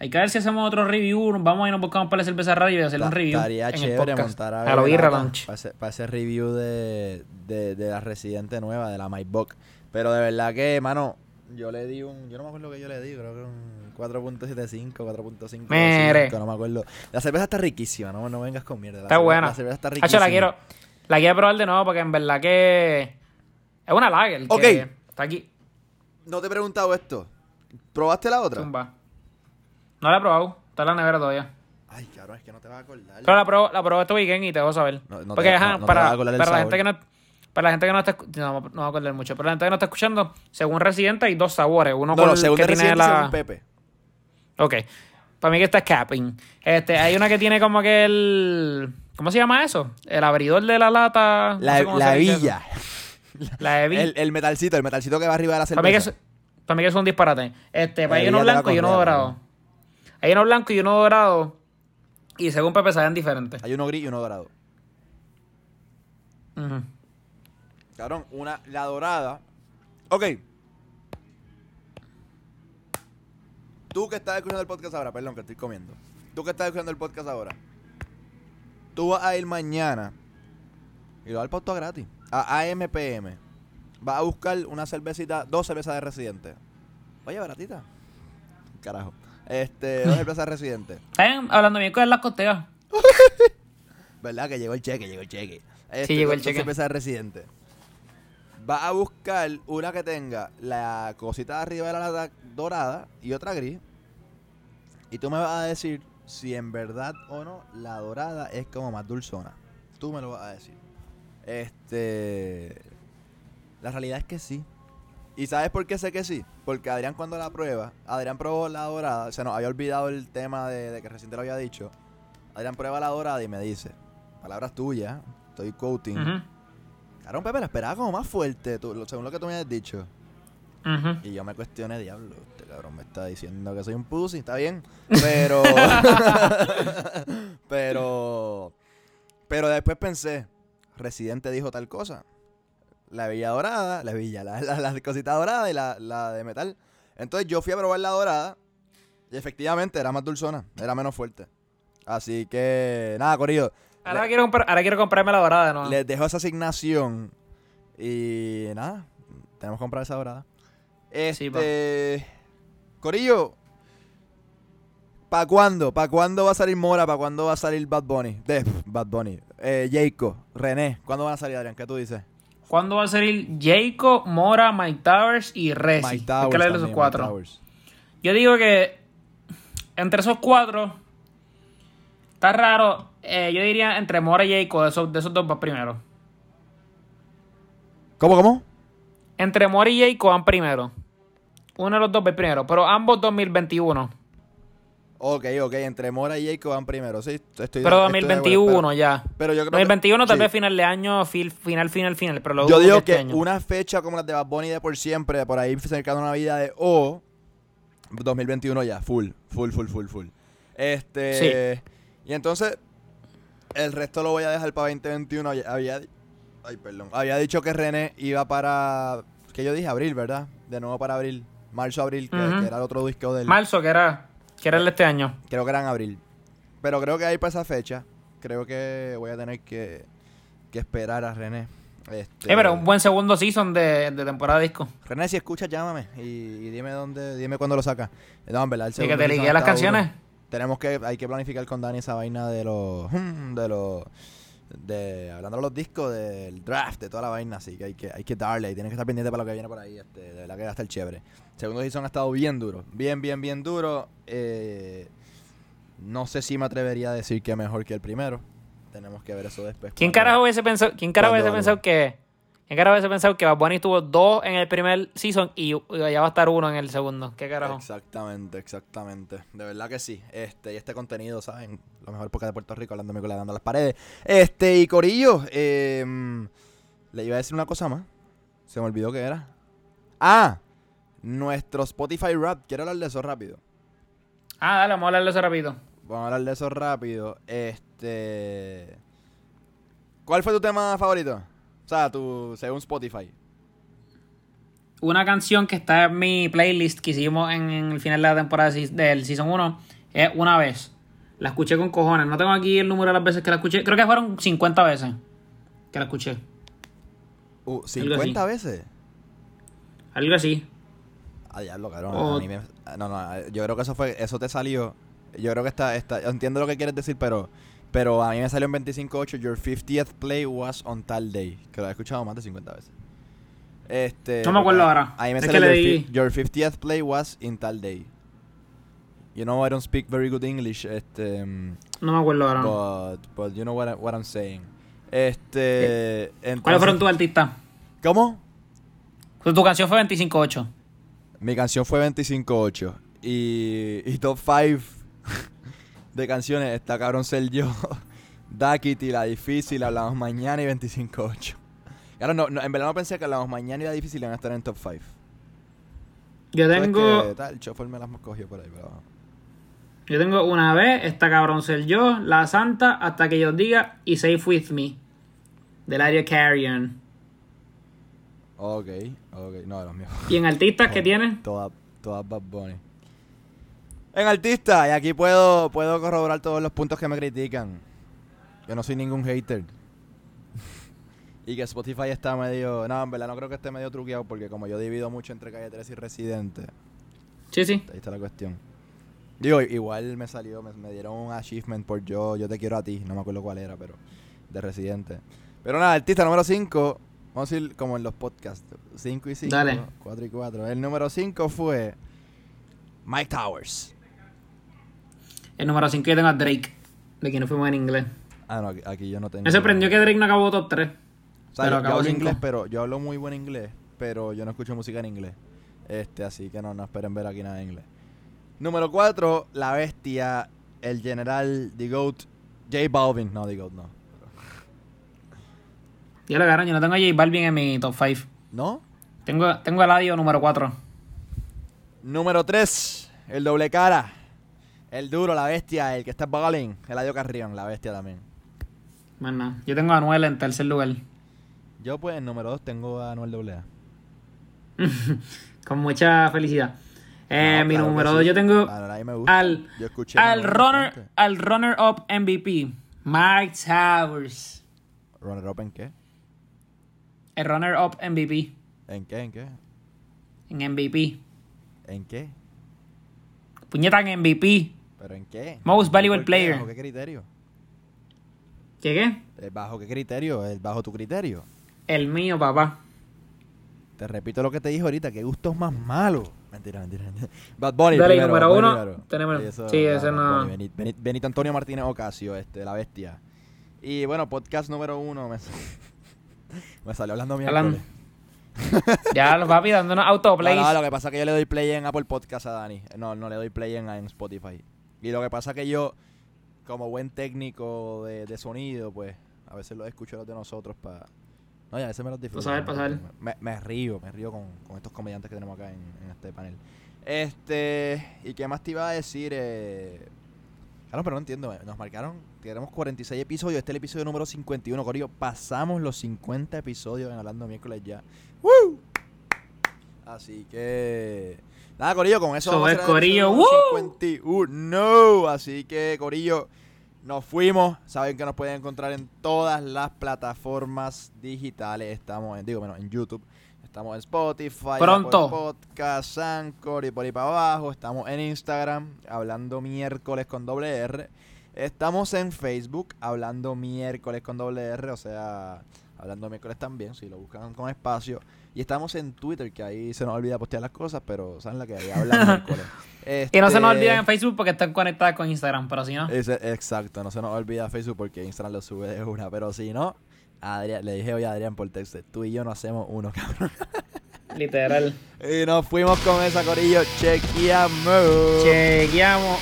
Speaker 2: Hay que ver si hacemos otro review. Vamos y nos buscamos para la cerveza radio y hacerle un review.
Speaker 1: Estaría
Speaker 2: en el
Speaker 1: chévere
Speaker 2: podcast.
Speaker 1: montar
Speaker 2: a lo Birra Lounge.
Speaker 1: para ese, para ese review de, de, de la residente nueva, de la MyBook. Pero de verdad que, mano, yo le di un. Yo no me acuerdo que yo le di, creo que un 4.75, 4.5.
Speaker 2: Mere.
Speaker 1: No me acuerdo. La cerveza está riquísima, no, no vengas con mierda. La
Speaker 2: Está
Speaker 1: cerveza-
Speaker 2: buena.
Speaker 1: La cerveza está
Speaker 2: Hacho,
Speaker 1: riquísima.
Speaker 2: la quiero. La quiero probar de nuevo porque en verdad que. Es una lager.
Speaker 1: Ok.
Speaker 2: Que está aquí.
Speaker 1: No te he preguntado esto. ¿Probaste la otra?
Speaker 2: Zumba. No la he probado. Está en la nevera todavía.
Speaker 1: Ay, cabrón, es que no te vas a acordar.
Speaker 2: Pero la probé, la probé este weekend y te voy a saber.
Speaker 1: No- no
Speaker 2: Porque,
Speaker 1: te-
Speaker 2: ajá,
Speaker 1: no- no te
Speaker 2: para, para la gente que no. Para la gente que no está no, no voy a acordar mucho, pero la gente que no está escuchando, según Residente hay dos sabores. Uno
Speaker 1: no,
Speaker 2: con
Speaker 1: según
Speaker 2: que tiene la.
Speaker 1: según Pepe.
Speaker 2: Ok. Para mí que está capping. Este, hay una que tiene como que el. ¿Cómo se llama eso? El abridor de la lata. no
Speaker 1: La,
Speaker 2: sé
Speaker 1: la villa.
Speaker 2: La hebilla.
Speaker 1: El, el metalcito, el metalcito que va arriba de la
Speaker 2: Para mí, que
Speaker 1: cerveza.
Speaker 2: es, para mí que es un disparate. Este, para hay uno
Speaker 1: hebilla
Speaker 2: blanco y uno dorado. Hay uno blanco y uno dorado. Y según Pepe saben diferentes.
Speaker 1: Hay uno gris y uno dorado.
Speaker 2: Ujú.
Speaker 1: Cabrón, una, la dorada. Ok. Tú que estás escuchando el podcast ahora, perdón, que estoy comiendo. Tú que estás escuchando el podcast ahora. Tú vas a ir mañana y lo vas al pauto gratis. A AMPM. Vas a buscar una cervecita, dos cervezas de residente. Oye, baratita. Carajo. Este, dos de residente.
Speaker 2: Están hablando bien con las costeas.
Speaker 1: ¿Verdad? Que llegó el cheque, llegó el cheque. Este,
Speaker 2: Sí, llegó el cheque.
Speaker 1: de residente. Va a buscar una que tenga la cosita de arriba de la lata dorada y otra gris. Y tú me vas a decir si en verdad o no la dorada es como más dulzona. Tú me lo vas a decir. Este. La realidad es que sí. ¿Y sabes por qué sé que sí? Porque Adrián cuando la prueba, Adrián probó la dorada, se nos había olvidado el tema de, de que recién te lo había dicho. Adrián prueba la dorada y me dice, palabras tuyas, estoy quoting. Cabrón, Pepe, la esperaba como más fuerte, tú- según lo que tú me habías dicho. Y yo me cuestioné, diablo, este cabrón me está diciendo que soy un pussy, está bien. Pero. pero. Pero después pensé, Residente dijo tal cosa. La villa dorada, la villa, la, la, la cosita dorada y la, la de metal. Entonces yo fui a probar la dorada y efectivamente era más dulzona, era menos fuerte. Así que, nada, Corillo.
Speaker 2: Ahora, quiero comprar- ahora quiero comprarme la dorada nuevo.
Speaker 1: Les dejo esa asignación. Y nada, tenemos que comprar esa dorada.
Speaker 2: Sí.
Speaker 1: Este. Corillo. ¿Para cuándo? ¿Para cuándo va a salir Mora? ¿Para cuándo va a salir Bad Bunny? De, Bad Bunny. Eh, Jayco, René. ¿Cuándo van a salir, Adrián? ¿Qué tú dices?
Speaker 2: ¿Cuándo va a salir Jacob, Mora, Mike Towers y Resi?
Speaker 1: Mike
Speaker 2: Hay
Speaker 1: Towers
Speaker 2: que leer
Speaker 1: también,
Speaker 2: esos cuatro. Yo digo que entre esos cuatro está raro. eh, yo diría entre Mora y Jacob, de esos, de esos dos van primero.
Speaker 1: ¿Cómo, cómo?
Speaker 2: Entre Mora y Jacob van primero. Uno de los dos va primero, pero ambos 2021.
Speaker 1: Ok, ok. Entre Mora y Jayco van primero. Sí, estoy estoy
Speaker 2: Pero
Speaker 1: de acuerdo,
Speaker 2: 2021 ya.
Speaker 1: Pero yo creo que-
Speaker 2: 2021 tal
Speaker 1: sí.
Speaker 2: vez final de año, final, final, final. Pero lo
Speaker 1: Yo digo
Speaker 2: este
Speaker 1: que una fecha como la de Bad Bunny de por siempre, por ahí cercano a Navidad o 2021 ya, full, full, full, full, full. Este, y entonces el resto lo voy a dejar para 2021. Ya Había, ay, perdón, había dicho que René iba para, que yo dije abril, ¿verdad? De nuevo para abril, marzo, abril, que, que era el otro disco del,
Speaker 2: Marzo, que era, que era el de este año.
Speaker 1: creo que era en abril. Pero creo que ahí para esa fecha, creo que voy a tener que, que esperar a René. Este,
Speaker 2: Eh, pero un buen segundo season de, de temporada disco.
Speaker 1: René, si escuchas, llámame y, y dime dónde, dime cuándo lo sacas. No, en verdad, el
Speaker 2: Y que
Speaker 1: segundo
Speaker 2: te ligue las canciones.
Speaker 1: duro. Tenemos que, hay que planificar con Dani esa vaina de los, de los, de, hablando de los discos, del draft, de toda la vaina, así que hay que, hay que darle, y tienes que estar pendiente para lo que viene por ahí, este, de verdad que va a estar chévere. Segundo season ha estado bien duro, bien, bien, bien duro. eh, no sé si me atrevería a decir que mejor que el primero. Tenemos que ver eso después.
Speaker 2: ¿Quién carajo hubiese pensado, quién carajo hubiese pensado que, quién carajo hubiese pensado que Bad Bunny tuvo dos en el primer season y ya va a estar uno en el segundo? ¿Qué carajo?
Speaker 1: Exactamente, exactamente. De verdad que sí. Este, y este contenido, ¿saben? Lo mejor porque de Puerto Rico, hablando de dando las paredes. Este, y Corillo, eh, le iba a decir una cosa más. Se me olvidó que era. Ah, nuestro Spotify Rap. Quiero hablar de eso rápido.
Speaker 2: Ah, dale, vamos a hablar de eso rápido.
Speaker 1: Vamos a hablar de eso rápido. Este. ¿Cuál fue tu tema favorito? O sea, tu, según Spotify.
Speaker 2: Una canción que está en mi playlist que hicimos en, en el final de la temporada del Season 1 es Una vez. La escuché con cojones. No tengo aquí el número de las veces que la escuché. Creo que fueron 50 veces que la escuché.
Speaker 1: Uh,
Speaker 2: así.
Speaker 1: ¿50 veces?
Speaker 2: Algo así.
Speaker 1: Ah, diablo, cabrón. A mí me- no, no, yo creo que eso fue, eso te salió. Yo creo que está, está, entiendo lo que quieres decir, pero, pero a mí me salió en 25.8, your 50th play was on tal day, que lo he escuchado más de 50 veces. Este,
Speaker 2: No me acuerdo ahora.
Speaker 1: A mí me
Speaker 2: Es
Speaker 1: salió
Speaker 2: que
Speaker 1: your,
Speaker 2: le
Speaker 1: fi-
Speaker 2: di-
Speaker 1: your 50th play was in tal day. You know I don't speak very good English, este, mm,
Speaker 2: No me acuerdo ahora.
Speaker 1: but, but you know what, I- what I'm saying. Este,
Speaker 2: ¿Cuáles fueron tus artistas?
Speaker 1: ¿Cómo?
Speaker 2: Tu canción fue 25-8.
Speaker 1: Mi canción fue 25-8. Y, y top 5 de canciones está Cabrón Ser Yo, Duckity, La Difícil, Hablamos Mañana y 25-8. Claro, no, no, en verdad no pensé que Hablamos Mañana y La Difícil iban a estar en top 5.
Speaker 2: Yo tengo,
Speaker 1: tal, el chofer me las cogió por ahí, pero...
Speaker 2: yo tengo una vez, esta cabrón ser yo, La Santa, hasta que yo diga, y Safe With Me, del área Carrion.
Speaker 1: Ok, ok, no, de los míos.
Speaker 2: ¿Y en artistas que tienen?
Speaker 1: Todas todas Bad Bunny. En artista, y aquí puedo, puedo corroborar todos los puntos que me critican. Yo no soy ningún hater. y que Spotify está medio. No, en verdad no creo que esté medio truqueado porque como yo divido mucho entre calle 3 y residente,
Speaker 2: Sí, sí.
Speaker 1: ahí está la cuestión. Digo, igual me salió, me, me dieron un achievement por yo, yo te quiero a ti, no me acuerdo cuál era, pero de residente. Pero nada, artista número 5, vamos a ir como en los podcasts, 5 y 5,
Speaker 2: Dale.
Speaker 1: 4 y 4. El número 5 fue Mike Towers.
Speaker 2: El número 5 yo tengo a Drake, de quien no fuimos en inglés.
Speaker 1: Ah, no, aquí, yo no tengo.
Speaker 2: Me sorprendió que Drake no acabó top 3.
Speaker 1: O sea,
Speaker 2: pero
Speaker 1: yo, yo
Speaker 2: acabó
Speaker 1: hablo inglés, pero yo hablo muy buen inglés, pero yo no escucho música en inglés. Este, así que no, no esperen ver aquí nada en inglés. Número 4, La Bestia, el general, The Goat, J Balvin. No, The Goat no.
Speaker 2: Ya lo agarran, yo no tengo a J Balvin en mi top 5.
Speaker 1: ¿No?
Speaker 2: Tengo, tengo el audio número 4.
Speaker 1: Número 3, el doble cara. El duro, la bestia, el que está balling. Eladio Carrión, la bestia también.
Speaker 2: Más nada. Yo tengo a Anuel en tercer lugar.
Speaker 1: Yo, pues, en número 2 tengo a Anuel AA.
Speaker 2: Con mucha felicidad. Eh,
Speaker 1: No,
Speaker 2: mi
Speaker 1: claro
Speaker 2: número
Speaker 1: sí.
Speaker 2: 2 yo tengo
Speaker 1: Claro, a mí me gusta.
Speaker 2: al,
Speaker 1: Yo
Speaker 2: al runner al runner up MVP, Mike Towers.
Speaker 1: ¿Runner up en qué?
Speaker 2: El runner up MVP
Speaker 1: ¿En qué? ¿En qué?
Speaker 2: en MVP.
Speaker 1: ¿En qué?
Speaker 2: Puñeta en MVP.
Speaker 1: ¿Pero en qué?
Speaker 2: Most valuable player.
Speaker 1: ¿Bajo qué criterio?
Speaker 2: ¿Qué qué?
Speaker 1: Eh, ¿Bajo qué criterio? Eh, ¿Bajo tu criterio?
Speaker 2: El mío, papá.
Speaker 1: Te repito lo que te dije ahorita, qué gustos más malos. Mentira, mentira, mentira. Bad Bunny
Speaker 2: Dale,
Speaker 1: primero,
Speaker 2: número
Speaker 1: Bad Bunny
Speaker 2: uno, tenemos- sí, ese no-
Speaker 1: Bunny, Beni- Beni- Benito Antonio Martínez Ocasio, este, la bestia. Y bueno, podcast número uno, me, me salió hablando miércoles.
Speaker 2: Ya los papi dándonos
Speaker 1: No,
Speaker 2: autoplays.
Speaker 1: no, lo que pasa es que yo le doy play en Apple Podcast a Dani. No, no le doy play en, en Spotify. Y lo que pasa es que yo, como buen técnico de, de sonido, pues, a veces los escucho los de nosotros para... No, ya a veces me los disfruto.
Speaker 2: saber, pa' saber.
Speaker 1: Me, me río, me río con, con estos comediantes que tenemos acá en, en este panel. Este, ¿y qué más te iba a decir? Eh, claro, pero no entiendo. eh, Nos marcaron, tenemos 46 episodios. Este es el episodio número 51, Corillo. Pasamos los 50 episodios en Hablando Miércoles ya. ¡Woo! Así que. Nada, Corillo, con eso.
Speaker 2: Eso
Speaker 1: vamos a
Speaker 2: es, Corillo.
Speaker 1: episodio 51. Así que, Corillo, nos fuimos. Saben que nos pueden encontrar en todas las plataformas digitales. Estamos en, digo, bueno, en YouTube. Estamos en Spotify,
Speaker 2: Pronto.
Speaker 1: Apple Podcast, Anchor y por ahí para abajo. Estamos en Instagram, hablando miércoles con doble R. Estamos en Facebook, hablando miércoles con doble R, o sea, hablando miércoles también, si lo buscan con espacio. Y estamos en Twitter, que ahí se nos olvida postear las cosas, pero saben la que hay, hablan miércoles.
Speaker 2: Y no se nos
Speaker 1: Este,
Speaker 2: olviden en Facebook porque están conectadas con Instagram, pero si no.
Speaker 1: ese- exacto, no se nos olvida Facebook porque Instagram lo sube de una, pero si no, Adrián, le dije hoy a Adrián por texto, tú y yo no hacemos uno, cabrón.
Speaker 2: Literal.
Speaker 1: Y nos fuimos con esa corillo, chequeamos.
Speaker 2: Chequeamos.